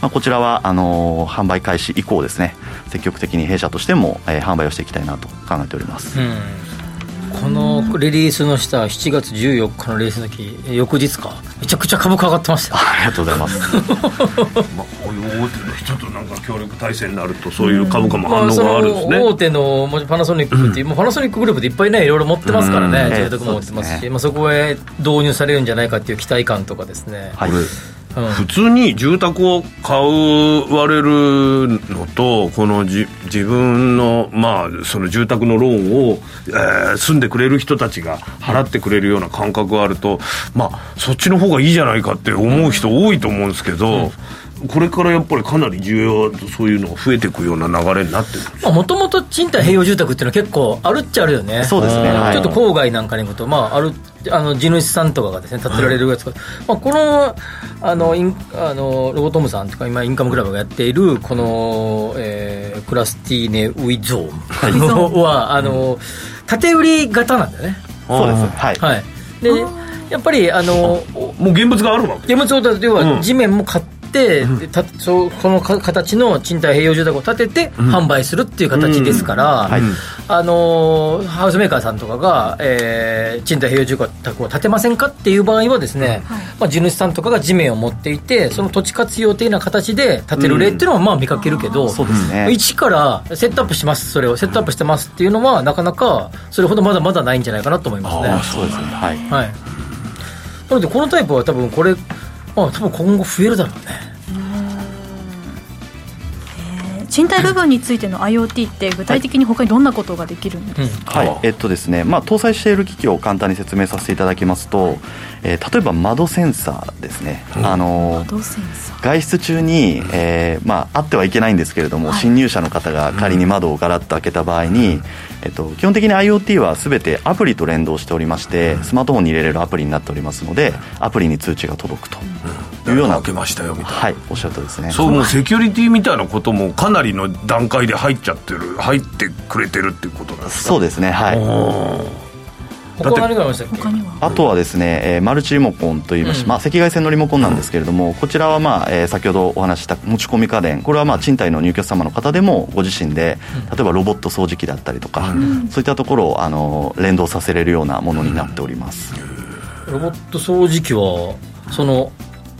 Speaker 7: まあ、こちらはあのー販売開始以降ですね積極的に弊社としても、えー販売をしていきたいなと考えております、
Speaker 2: うんこのリリースの下7月14日のレースの日翌日か。めちゃくちゃ株価上がってました。よ
Speaker 7: ありがとうございます。
Speaker 4: まあ、こういう大手の人となんか協力体制になるとそういう株価も反応があるんですね、
Speaker 2: の大手のもうパナソニックっていう、もうパナソニックグループでいっぱいねいろいろ持ってますからね、
Speaker 7: うん
Speaker 2: 住宅も持ってますし、
Speaker 7: ね。
Speaker 2: まあ、そこへ導入されるんじゃないかっていう期待感とかですね、
Speaker 7: はい
Speaker 2: うん。
Speaker 4: 普通に住宅を買われるのとこのじ自分の,、まあその住宅のローンを、えー住んでくれる人たちが払ってくれるような感覚があると、まあ、そっちの方がいいじゃないかって思う人多いと思うんですけど、これからやっぱりかなり需要そういうのが増えていくような流れになってるんです
Speaker 2: もともと賃貸併用住宅っていうのは結構あるっちゃあるよね。
Speaker 7: そうですね。はい
Speaker 2: ちょっと郊外なんかに行くと、まあ、あるあの地主さんとかがですね建てられるやつが、まあ、このあのインあのロボトムさんとか今インカムクラブがやっているこの、えークラスティーネ・ウィゾーンはあの縦売り型なんだよね。
Speaker 7: そうです。はい。
Speaker 2: はい。でやっぱりあの
Speaker 4: もう現物があるわけ
Speaker 2: 現物を要
Speaker 4: うん。
Speaker 2: は地面も買って、でたそうこのか形の賃貸併用住宅を建てて販売するっていう形ですから、
Speaker 7: はい。
Speaker 2: あのーハウスメーカーさんとかが、えー賃貸併用住宅を建てませんかっていう場合はですね、まあ、地主さんとかが地面を持っていてその土地活用的な形で建てる例っていうのはまあ見かけるけど、
Speaker 7: そうですね。
Speaker 2: 一からセットアップしますそれを。セットアップしてますっていうのはなかなかそれほどまだまだないんじゃないかなと思いますね。
Speaker 7: そうですね。はい。
Speaker 2: はい。なので、このタイプは多分これ、まあ、多分今後増えるだろうね。
Speaker 3: 賃貸部分についての IoT って具体的に他にどんなことができるんですか、
Speaker 7: はい。えっとですねまあ、搭載している機器を簡単に説明させていただきますと、えー例えば窓センサーですね、あの外出中に、えーまあ、あってはいけないんですけれども、
Speaker 3: はい。
Speaker 7: 侵入者の方が仮に窓をガラッと開けた場合に、えっと、基本的に IoT は全てアプリと連動しておりまして、スマートフォンに入れれるアプリになっておりますのでアプリに通知が届くというような、
Speaker 4: 開けましたよみたいな。
Speaker 7: はいおっしゃるとですね。
Speaker 4: そうもうセキュリティみたいなこともかなりの段階で入っちゃってる入ってくれてるっていうことなんですか？
Speaker 7: そうですねはい
Speaker 2: ありましたっけ
Speaker 3: 他には？
Speaker 7: あとはですね、えーマルチリモコンといいまして、
Speaker 2: うん。
Speaker 7: まあ、赤外線のリモコンなんですけれども、こちらは、まあえー先ほどお話しした持ち込み家電これはまあ賃貸の入居者様の方でもご自身で例えばロボット掃除機だったりとか、そういったところをあの連動させれるようなものになっております、
Speaker 2: ロボット掃除機はその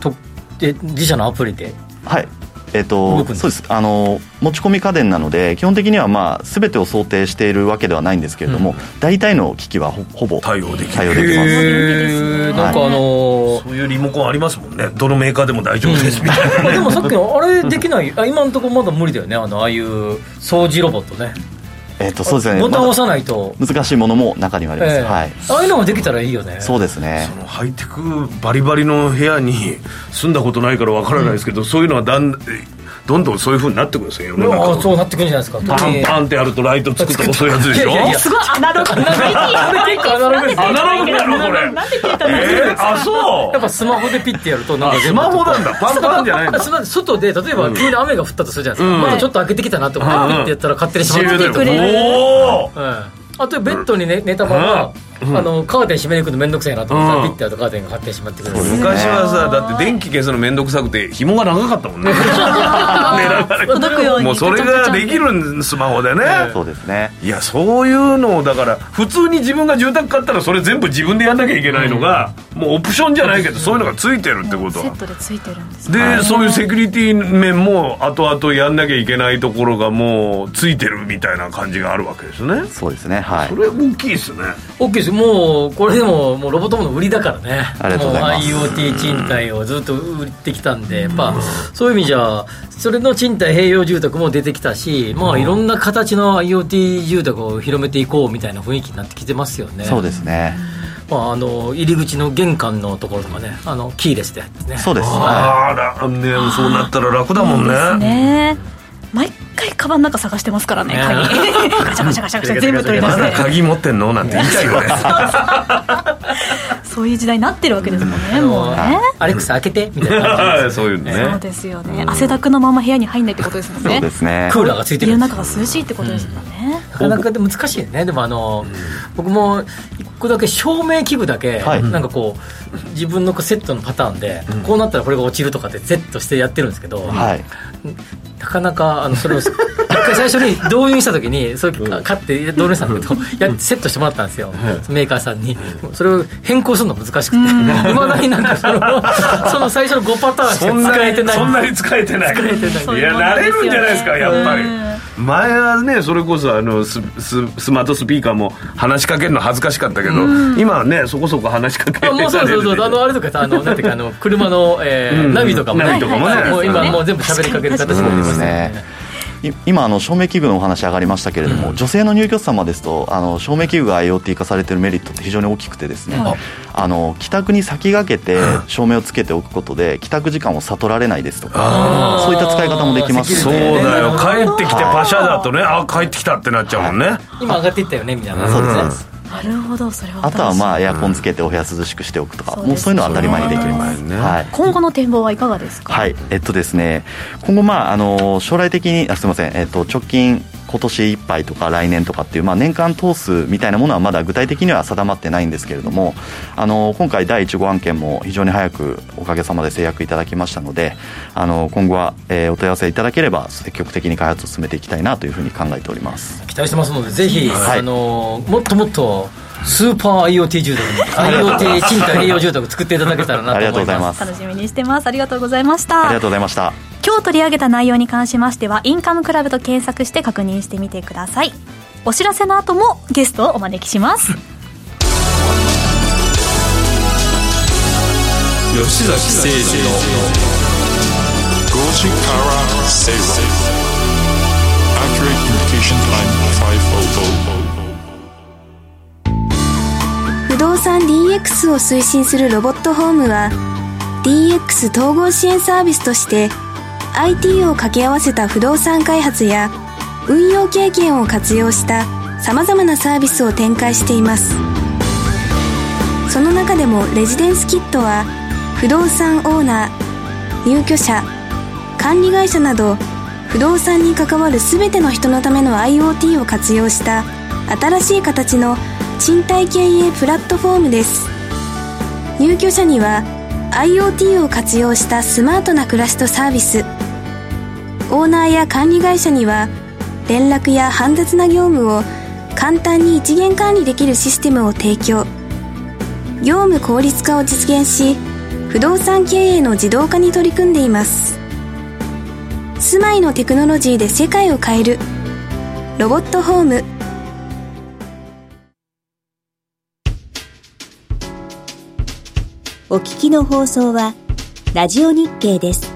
Speaker 2: とえ自社のアプリで？
Speaker 7: はいえっ、とそうです。あの持ち込み家電なので基本的にはまあ全てを想定しているわけではないんですけれども、大体の機器はほほぼ
Speaker 4: 対応でき
Speaker 7: ます。
Speaker 2: へえなんかあのー
Speaker 4: そういうリモコンありますもんね。どのメーカーでも大丈夫ですみたいな、
Speaker 2: まあでもさっきのあれできない？あ今のところまだ無理だよね。あのああいう掃除ロボットね
Speaker 7: えっ、とそうですね。
Speaker 2: ボタンを押
Speaker 7: ま
Speaker 2: さないと、
Speaker 7: だ難しいものも中にはあります、
Speaker 2: ええ。
Speaker 7: はい。
Speaker 2: ああいうのができたらいいよね。
Speaker 7: そうですね。
Speaker 4: そのハイテクバリバリの部屋に住んだことないからわからないですけど、そういうのはだんどんどんそういうふうになってくるんですよ世の中。
Speaker 2: そうなってくるんじゃないですか。
Speaker 4: パンパンってやるとライトつくとかそういうやつでしょ。
Speaker 2: いや
Speaker 3: すごいアナログ
Speaker 2: これ結構アナログです。
Speaker 4: アナログなのこれ。
Speaker 3: なんで切れたの？
Speaker 4: えー、あそう。
Speaker 2: やっぱスマホでピッてやるとなんか
Speaker 4: スマホなんだ。パンパンじゃない
Speaker 2: 外で例えば急に雨が降ったとするじゃないですか、まだちょっと開けてきたなって思ってピッてやったら勝手に閉まって
Speaker 3: てくれる。
Speaker 4: おお
Speaker 2: うん。あとベッドに寝寝たまま、あのカーテン閉めに行くの面倒くさいなと思ったら、
Speaker 4: うん。
Speaker 2: ピッてやるとカーテンが勝手に閉まってくれる
Speaker 4: 昔はさだって電気消すの面倒くさくて紐が長かったもんね。
Speaker 3: 届くように
Speaker 4: もうそれができるんスマホでね、
Speaker 7: そうですね。
Speaker 4: いやそういうのをだから普通に自分が住宅買ったらそれ全部自分でやんなきゃいけないのが、もうオプションじゃないけどそういうのがついてるってこと
Speaker 3: セ
Speaker 4: は
Speaker 3: ットでついてるんです。
Speaker 4: で、
Speaker 3: ね
Speaker 4: そういうセキュリティ面も後々やんなきゃいけないところがもうついてるみたいな感じがあるわけですね。
Speaker 7: そうですね。はい。
Speaker 4: それ大きいですね。
Speaker 2: OK です。もうこれでももうロボットもの売りだからね。
Speaker 7: ありがとうございます。
Speaker 2: もう IoT 賃貸をずっと売ってきたんでやっぱそういう意味じゃそれの賃貸併用住宅も出てきたしまあいろんな形の IoT 住宅を広めていこうみたいな雰囲気になってきてますよね。
Speaker 7: そうですね。
Speaker 2: まあ、あの入り口の玄関のところとかねあのキーレスでね。
Speaker 7: そうです
Speaker 4: あらねそうなったら楽だもんね。
Speaker 3: ね。毎回カバンの中探してますからね
Speaker 2: ね。
Speaker 3: 鍵。ガチャガチャガチャガチャ全部取り出
Speaker 4: まだ
Speaker 3: して
Speaker 4: 鍵持ってんの？なんて言いたいよね。
Speaker 3: そういう時代になってるわけですもんねもうね。
Speaker 2: アレックス開けてみたいな感じ
Speaker 4: そういうの
Speaker 3: そう
Speaker 4: ね
Speaker 3: ですよね。汗だくのまま部屋に入んないってことですもん
Speaker 7: そう
Speaker 3: ね
Speaker 7: ですね。
Speaker 2: クーラーがついて
Speaker 3: 家
Speaker 2: るんですよ。
Speaker 3: の中が涼しいってことですもんね。
Speaker 2: なかなかで難しいよね。でもあの、僕も一個だけ照明器具だけ、
Speaker 7: はい。
Speaker 2: なんかこう自分のこうセットのパターンで、こうなったらこれが落ちるとかってセットしてやってるんですけど、
Speaker 7: はい。
Speaker 2: なかなかあのそれを一回最初に導入した時にそれ買って導入したんだけど やセットしてもらったんですよ、メーカーさんに。それを変更するの難しくて。いまだになんかその その最初の5パターンしか
Speaker 4: そんなに
Speaker 2: 使えてない。
Speaker 4: そんなに使えてない。
Speaker 2: 使えてない。
Speaker 4: や慣れるんじゃないですかやっぱり。
Speaker 3: うん
Speaker 4: 前はねそれこそあのスススマートスピーカーも話しかけるの恥ずかしかったけど、今はねそこそこ話しかけ
Speaker 2: あもうそうそうそう。あのあれとかさあの なんていうかあの車の、えー
Speaker 4: うん。
Speaker 2: ナビとかも
Speaker 4: ナビとかもね。
Speaker 2: もう今もう全部喋りかける形になりました
Speaker 7: ね。い今あの照明器具のお話上がりましたけれども、女性の入居者様ですとあの照明器具が IoT 化されているメリットって非常に大きくてですね、あの帰宅に先駆けて照明をつけておくことで帰宅時間を悟られないですとかそういった使い方もできます
Speaker 4: そうだよ。帰ってきてパシャだとね、あ帰ってきたってなっちゃうもんね、
Speaker 2: 今上がっていったよねみたいな。
Speaker 7: そうですね
Speaker 3: なるほどそれは
Speaker 7: あとはまあエアコンつけてお部屋涼しくしておくとか、
Speaker 3: そうですね
Speaker 7: もうそういうのは当たり前にできます、
Speaker 4: ね。
Speaker 7: はい。
Speaker 3: 今後の展望はいかがですか？
Speaker 7: はい、えっとですね、今後、まあ、あの将来的に、あすみません、えっと、直近、今年いっぱいとか来年とかっていう、まあ、年間通すみたいなものはまだ具体的には定まってないんですけれども、あの今回、第1号案件も非常に早くおかげさまで制約いただきましたので、あの今後は、えーお問い合わせいただければ、積極的に開発を進めていきたいなというふうに考えております。
Speaker 2: 期待してますのでぜひ、
Speaker 7: はい
Speaker 2: あのもっともっとスーパー IoT 住宅に IoT 賃貸併用住宅作っていただけたらな
Speaker 7: と
Speaker 2: 思
Speaker 7: います。す。
Speaker 3: 楽しみにしてます。ありがとうございまし
Speaker 7: ありが
Speaker 3: た
Speaker 7: とうございました。
Speaker 3: 今日取り上げた内容に関しましてはインカムクラブと検索して確認してみてください。お知らせの後もゲストをお招きします。
Speaker 5: 吉崎誠二の5時から正論 Communication Time 500
Speaker 8: 不動産 DX を推進するロボットホームは DX 統合支援サービスとして IT を掛け合わせた不動産開発や運用経験を活用したさまざまなサービスを展開しています。その中でもレジデンスキットは不動産オーナー入居者管理会社など不動産に関わる全ての人のための IoT を活用した新しい形の賃貸経営プラットフォームです。入居者には IoT を活用したスマートな暮らしとサービス。オーナーや管理会社には連絡や煩雑な業務を簡単に一元管理できるシステムを提供。業務効率化を実現し不動産経営の自動化に取り組んでいます。住まいのテクノロジーで世界を変える。ロボットホーム。
Speaker 6: お聞きの放送はラジオ日経です。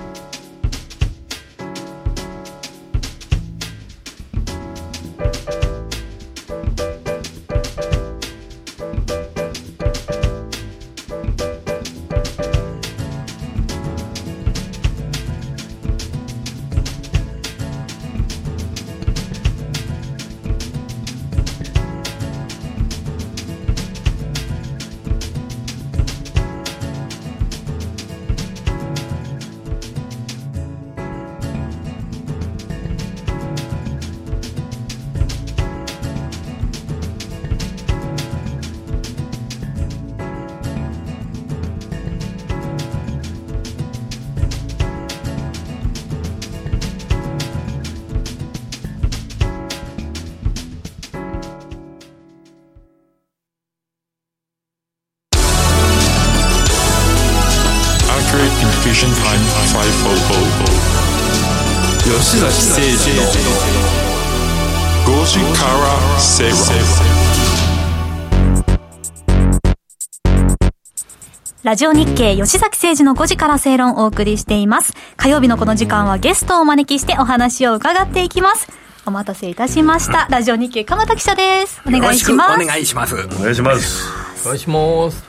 Speaker 3: ラジオ日経吉崎誠二の5時から正論をお送りしています。火曜日のこの時間はゲストをお招きしてお話を伺っていきます。お待たせいたしました。ラジオ日経鎌田記者です。お願いします。
Speaker 9: お願いします。
Speaker 4: お願いします
Speaker 2: お願いします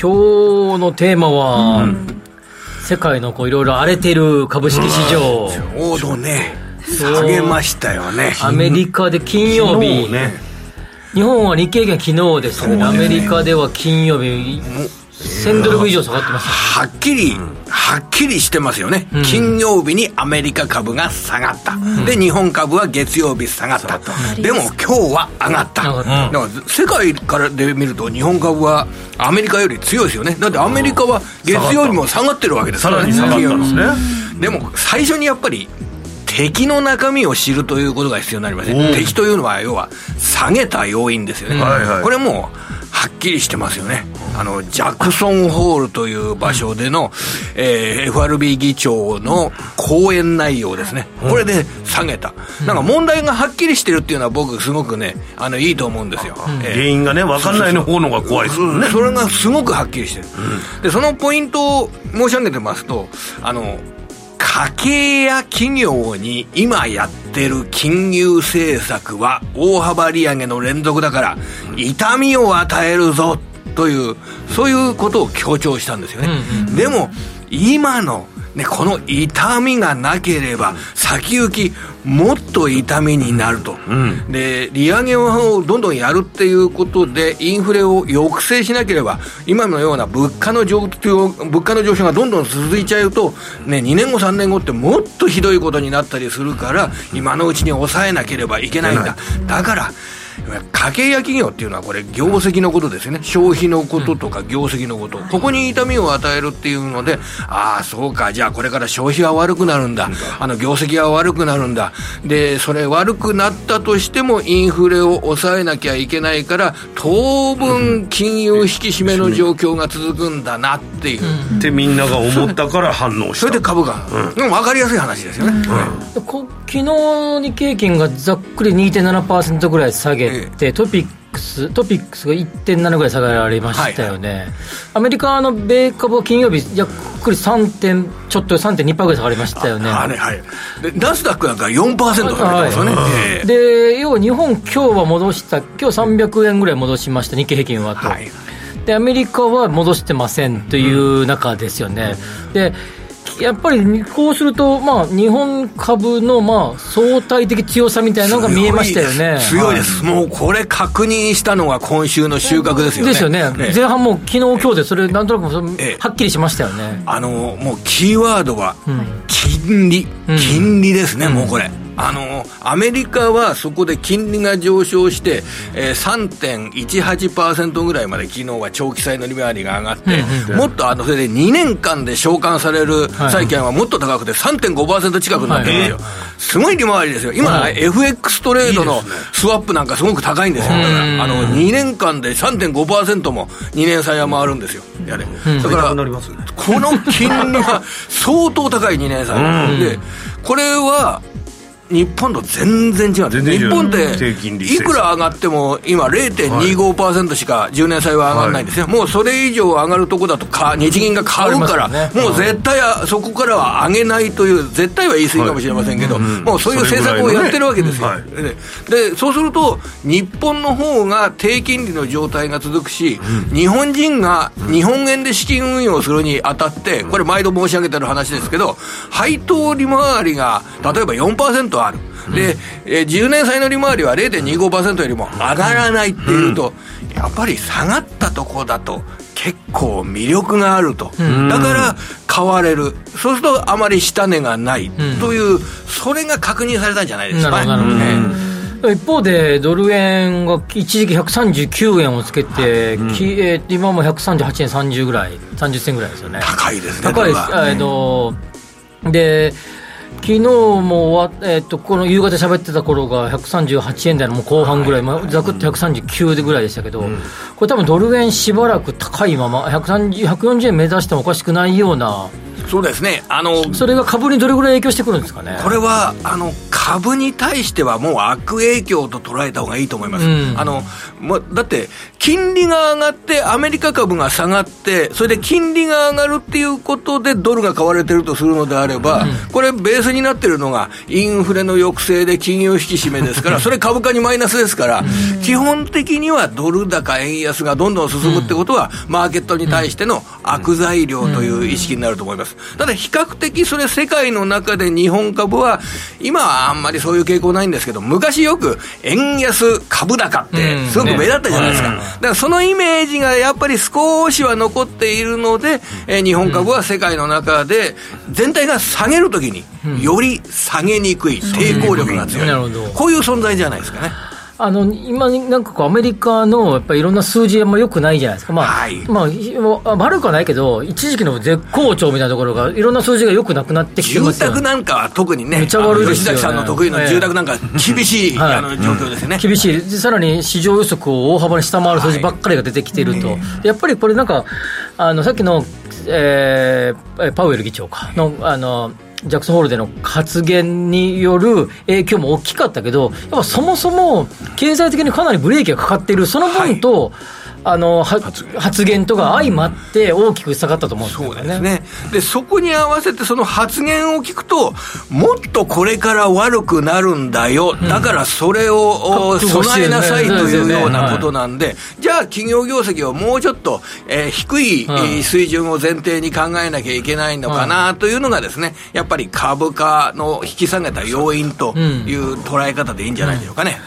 Speaker 2: 今日のテーマは、世界のこういろいろ荒れてる株式市場、
Speaker 9: ちょうどね、下げましたよね。
Speaker 2: アメリカで金曜日、
Speaker 4: 昨日ね
Speaker 2: 日本は日経平均昨日ですけど、アメリカでは金曜日、1000ドル以上下がってます。
Speaker 9: はっきり、はっきりしてますよね、金曜日にアメリカ株が下がった、で日本株は月曜日下がった、でも今日は上がった、だから世界からで見ると、日本株はアメリカより強いですよね、だってアメリカは月曜日も下がってるわけですから。
Speaker 4: さらに下がったんですね。
Speaker 9: でも最初にやっぱり敵の中身を知るということが必要になりますね、敵というのは要は下げた要因ですよね、
Speaker 4: はいはい。
Speaker 9: これもうはっきりしてますよね、あのジャクソンホールという場所での、えー FRB 議長の講演内容ですね、これで下げた、なんか問題がはっきりしてるっていうのは、僕、すごくね、あのいいと思うんですよ。えー
Speaker 4: 原因がね分かんないの方のが怖いですね。
Speaker 9: それがすごくはっきりしてる、でそのポイントを申し上げてますとあの家計や企業に今やってる金融政策は大幅利上げの連続だから痛みを与えるぞというそういうことを強調したんですよね、でも今のね、この痛みがなければ先行きもっと痛みになると、で利上げをどんどんやるっていうことでインフレを抑制しなければ今のような物価の上昇物価の上昇がどんどん続いちゃうと、ね、2年後3年後ってもっとひどいことになったりするから今のうちに抑えなければいけないんだ。だから家計や企業っていうのはこれ業績のことですよね。消費のこととか業績のこと、ここに痛みを与えるっていうのでああそうか。じゃあこれから消費は悪くなるんだ。あの業績は悪くなるんだ。でそれ悪くなったとしてもインフレを抑えなきゃいけないから当分金融引き締めの状況が続くんだなっていう、
Speaker 4: ってみんなが思ったから反応した。
Speaker 9: それで株が、でも分かりやすい話ですよね、
Speaker 2: こ昨日日経平均がざっくり2.7%ぐらい下げて、トピックストピックスが1.7ぐらい下げられましたよね、アメリカの米株は金曜日ざっくり3点ちょっと3.2%ぐらい下がりましたよね。
Speaker 9: あれはい。でナスダックなんか4%下げてますよね、ええ。
Speaker 2: で要は日本、今日は戻した、今日300円ぐらい戻しました、日経平均はと、
Speaker 9: はい
Speaker 2: でアメリカは戻してませんという中ですよね。でやっぱりこうすると、まあ、日本株のまあ相対的強さみたいなのが見えましたよね。
Speaker 9: 強いです、もうこれ確認したのが今週の収穫ですよね。
Speaker 2: ですよね、
Speaker 9: ええ
Speaker 2: 前半もう昨日今日で、それ、なんとなくはっきりしましたよね。
Speaker 9: あのもうキーワードは
Speaker 2: ん
Speaker 9: 金利、
Speaker 2: うん
Speaker 9: 金利ですね、もうこれ。あのアメリカはそこで金利が上昇して、えー、3.18%ぐらいまで昨日は長期債の利回りが上がって、もっとあのそれで2年間で償還される
Speaker 2: はい。
Speaker 9: 債券はもっと高くて3.5%近くになってるんですよ、すごい利回りですよ、今、
Speaker 2: はい。
Speaker 9: FX トレードのスワップなんかすごく高いんですよ、だから
Speaker 2: うん。
Speaker 9: あの2年間で3.5%も2年債は回るんですよ、やれ。だからこの金利は相当高い2年債、でこれは日本と全然違う。日本っていくら上がっても今0.25%しか10年債は上がらないんですよ、もうそれ以上上がるとこだとか日銀が買うから、
Speaker 2: ね。
Speaker 9: もう絶対そこからは上げないという絶対は言い過ぎかもしれませんけど、もうそういう政策をやってるわけですよ、
Speaker 4: それぐらい
Speaker 9: ででそうすると日本の方が低金利の状態が続くし、日本人が日本円で資金運用するにあたってこれ毎度申し上げてる話ですけど配当利回りが例えば4%ある。で、えー10年債の利回りは0.25%よりも上がらないっていうと、やっぱり下がったところだと結構魅力があると、だから買われる。そうするとあまり下値がないという、それが確認されたんじゃないですか。ね。
Speaker 2: なるほどなるほど。
Speaker 9: ええ。
Speaker 2: 一方で、ドル円が一時期139円をつけて、きえー今も138円30ぐらい、30銭ぐらいですよね。
Speaker 9: 高いですね
Speaker 2: 高いです。えで昨日も終わ、えー、とこの夕方喋ってた頃が138円台のもう後半ぐらい、まあ、ざくっと139ぐらいでしたけど、これ多分ドル円しばらく高いまま130 140円目指してもおかしくないような
Speaker 9: そうですね。あの
Speaker 2: それが株にどれぐらい影響してくるんですかね？
Speaker 9: これはあの株に対してはもう悪影響と捉えた方がいいと思います、
Speaker 2: うん。
Speaker 9: あのもうだって、金利が上がって、アメリカ株が下がって、それで金利が上がるっていうことで、ドルが買われてるとするのであれば、これ、ベースになってるのが、インフレの抑制で金融引き締めですから、それ株価にマイナスですから、基本的にはドル高、円安がどんどん進むってことは、マーケットに対しての悪材料という意識になると思います。ただ、比較的それ、世界の中で日本株は、今はあんまりそういう傾向ないんですけど、昔よく円安株高って、すごく目立ったじゃないですか。だからそのイメージがやっぱり少しは残っているので、えー日本株は世界の中で全体が下げるときにより下げにくい抵抗力が強い、こういう存在じゃないですかね。
Speaker 2: あの今、なんかこう、アメリカのやっぱりいろんな数字、あんま良くないじゃないですか、まあ
Speaker 9: はい。
Speaker 2: まあ、悪くはないけど、一時期の絶好調みたいなところが、いろんな数字が良くなくなってきて
Speaker 9: 住
Speaker 2: ますよ。
Speaker 9: 宅なんかは特にね、
Speaker 2: めっちゃ悪いですよね。
Speaker 9: 吉崎さんの得意の住宅なんか厳しい、
Speaker 2: はい。
Speaker 9: あの状況ですよね。
Speaker 2: 厳しい、でさらに市場予測を大幅に下回る数字ばっかりが出てきていると、やっぱりこれなんか、あのさっきの、えーパウエル議長かの、あの、ジャクソンホールでの発言による影響も大きかったけど、やっぱそもそも経済的にかなりブレーキがかかっている、その分と、あのは発言。とか相まって大きく下がったと思うんですよ
Speaker 9: そうですね。で、そこに合わせてその発言を聞くと、もっとこれから悪くなるんだよ。だからそれを、お
Speaker 2: 覚悟してるね。
Speaker 9: 備えなさいという
Speaker 2: よ
Speaker 9: うなことなんで、じゃあ企業業績をもうちょっと、えー低い、水準を前提に考えなきゃいけないのかなというのがですね、やっぱり株価の引き下げた要因という捉え方でいいんじゃないでしょうかね。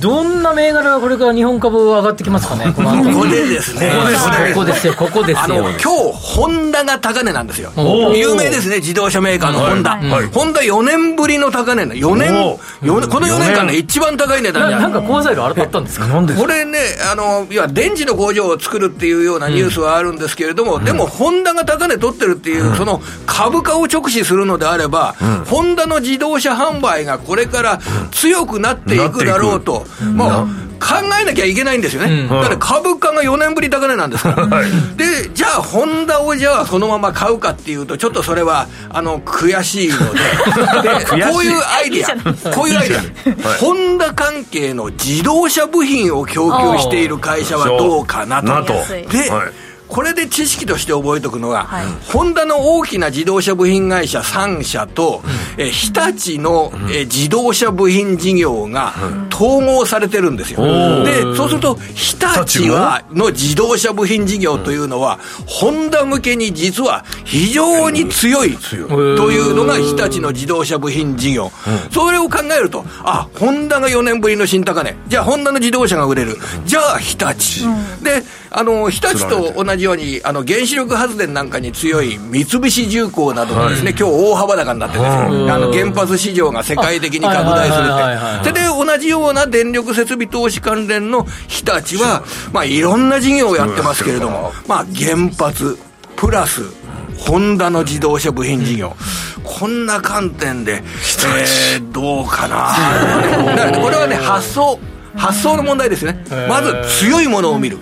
Speaker 2: どんな銘柄がこれから日本株上がってきますかね、この後
Speaker 9: ここでですね。
Speaker 2: ここですよ、ここですよ。
Speaker 9: あの今日ホンダが高値なんですよ。有名ですね、自動車メーカーのホンダ、
Speaker 4: はい。
Speaker 9: ホンダ4年ぶりの高値。な、4年この4年間で一番高い値段じゃ
Speaker 2: ななんか好材料あったんですか？
Speaker 9: これね、あの、いや、電池の工場を作るっていうようなニュースはあるんですけれども、でも、ホンダが高値取ってるっていう、その株価を直視するのであれば、ホンダの自動車販売がこれから強くなっていくだろうと、もう、考えなきゃいけないんですよね、
Speaker 2: うん。
Speaker 9: だから株価が4年ぶり高値なんですから、でじゃあ、ホンダをじゃあそのまま買うかっていうと、ちょっとそれはあの悔しいので。で、こういうアイディア、こういうアイディア、ホンダ関係の自動車部品を供給している会社はどうかなと。
Speaker 4: なと
Speaker 9: で、
Speaker 4: はい
Speaker 9: これで知識として覚えておくのが、
Speaker 3: はい。
Speaker 9: ホンダの大きな自動車部品会社3社と、えー日立の、えー自動車部品事業が統合されてるんですよ。で、そうすると、日立は、の自動車部品事業というのは、ホンダ向けに実は非常に強いというのが日立の自動車部品事業。それを考えると、あ、ホンダが4年ぶりの新高値。じゃあ、ホンダの自動車が売れる。じゃあ、日立。で、あの、日立と同じように、あの、原子力発電なんかに強い三菱重工などがですね、今日大幅高になってるんですよ。あの、原発市場が世界的に拡大するって。それで、同じような電力設備投資関連の日立は、まあ、いろんな事業をやってますけれども、まあ、原発、プラス、ホンダの自動車部品事業、こんな観点で、えー、どうかな、だからこれはね、発想。発想の問題ですね、まず強いものを見る、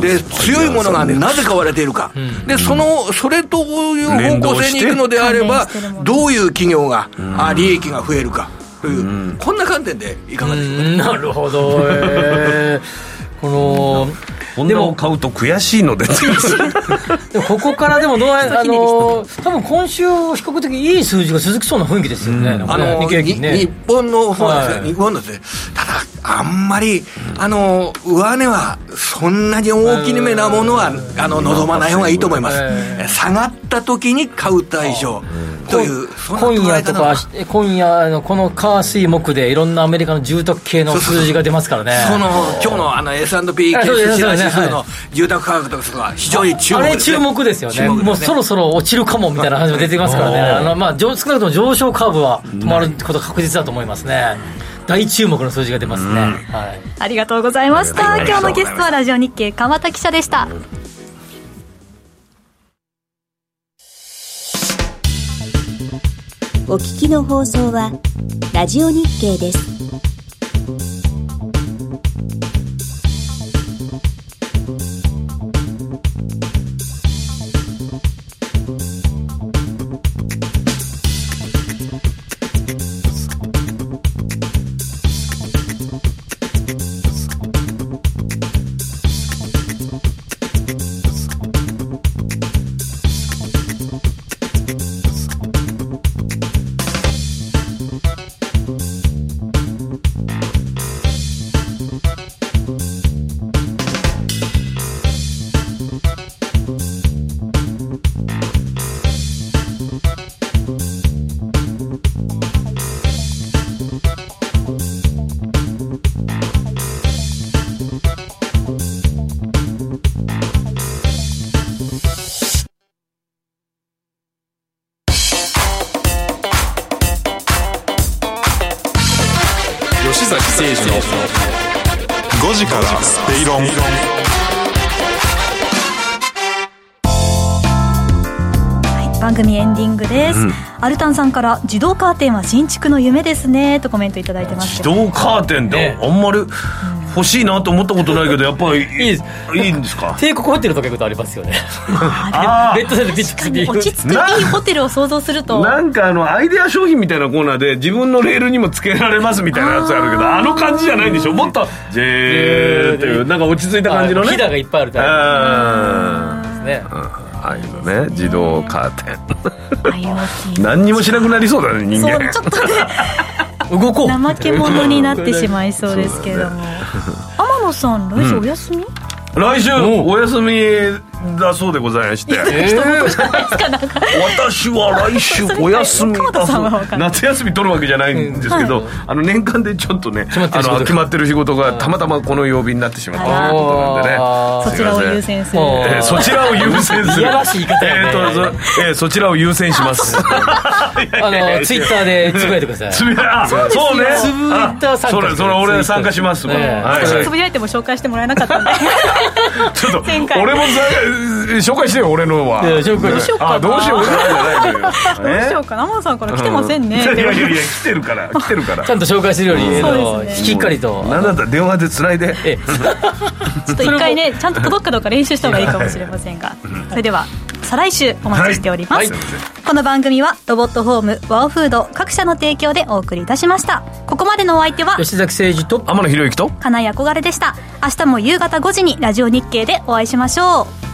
Speaker 9: で強いものがなぜ買われているか、でそのそれという方向性に行くのであればどういう企業が、あ利益が増えるか。という、こんな観点でいかがでしょうか。
Speaker 2: うん。なるほど、えー。この
Speaker 4: ホンダを買うと悔しいので
Speaker 2: でもここからでもどうやあの多分今週比較的いい数字が続きそうな雰囲気ですよね、なんか
Speaker 9: あの
Speaker 2: ね。日
Speaker 9: 本の方ですね、
Speaker 2: はい。
Speaker 9: 日本ですね、ただ、あんまり、あの上値はそんなに大きめなものは、あの望まない方がいいと思います、
Speaker 2: え
Speaker 9: 下がった時に買う対象という、
Speaker 2: 今夜とか今夜のこの火水木でいろんなアメリカの住宅系の数字が出ますからね。
Speaker 9: その今日のあの S&P
Speaker 2: あそうです
Speaker 9: 指
Speaker 2: そうです。
Speaker 9: 数の住宅価格とか非常に注目
Speaker 2: あれ
Speaker 9: ですね。
Speaker 2: 注目ですよね。
Speaker 9: ね
Speaker 2: もうそろそろ落ちるかもみたいな話も出てきますからね。あの、まあ、上少なくとも上昇カーブは止まることは確実だと思いますね。大注目の数字が出ますね、はい。
Speaker 3: ありがとうございました。今日のゲストはラジオ日経川田記者でした
Speaker 6: お聞きの放送はラジオ日経です。
Speaker 5: から
Speaker 3: 自動カーテンは新築の夢ですねとコメントいただいてます
Speaker 4: 自動カーテンって
Speaker 2: ね。
Speaker 4: あんまり欲しいなと思ったことないけどやっぱりい
Speaker 2: いい
Speaker 4: んですか？
Speaker 2: 帝国ホテルとか行くとありますよね。
Speaker 4: あ
Speaker 2: ベッドセットピッチピッチ
Speaker 3: 落ち着くいいホテルを想像すると。
Speaker 4: なんかあのアイデア商品みたいなコーナーで自分のレールにもつけられますみたいなやつあるけどあの感じじゃないんでしょ？もっとジェーっていうなんか落ち着いた感じのね。
Speaker 2: ひだがいっぱいあるタイ
Speaker 4: あ
Speaker 2: プですね
Speaker 4: あいうのね自動カーテン。何にもしなくなりそうだね人
Speaker 3: そう
Speaker 4: 間
Speaker 3: ちょっとね
Speaker 2: 動こう。
Speaker 3: 怠け者になってしまいそうですけれども。天野さん来週お休み、
Speaker 4: 来週お休みだそうでございまして。
Speaker 2: え
Speaker 4: 私は来週お休み
Speaker 3: 川田さんは分かんない。
Speaker 4: 夏休み取るわけじゃないんですけど、あの年間でちょっとねあの決まってる仕事がたまたまこの曜日になってしまったということなんでね。
Speaker 3: そちらを優先する。
Speaker 4: えーそちらを優先する。
Speaker 2: いやらしい言い方やね。
Speaker 4: えーとそえーそちらを優先します。
Speaker 2: あの ツイッターでつぶやいてください。
Speaker 4: つぶやあそうね。
Speaker 2: つぶやいた参加
Speaker 4: あそれそれ俺参加します。もん、
Speaker 2: ね
Speaker 4: はい。はい。
Speaker 3: つぶやいても紹介してもらえなかったんで
Speaker 4: ちょっと俺もさ紹介してよ俺のは。
Speaker 2: 紹介。
Speaker 3: どうしようか
Speaker 4: どうしようか
Speaker 3: どうしようかな。天野さんから来てませんね、
Speaker 4: いやいやいや来てるから来てるから。
Speaker 2: ちゃんと紹介するように、
Speaker 3: そうですね。
Speaker 2: しっかりと。
Speaker 4: なんだった？ら電話でつないで？
Speaker 2: え
Speaker 3: ちょっと一回ねちゃんと届くかどうか練習した方がいいかもしれませんが。それでは再来週お待ちしております、
Speaker 4: はい。はい
Speaker 3: この番組はロボットホームワオフード各社の提供でお送りいたしました。ここまでのお相手は
Speaker 2: 吉崎誠二と
Speaker 4: 天野博之と
Speaker 3: 金井憧れでした。明日も夕方5時にラジオ日経でお会いしましょう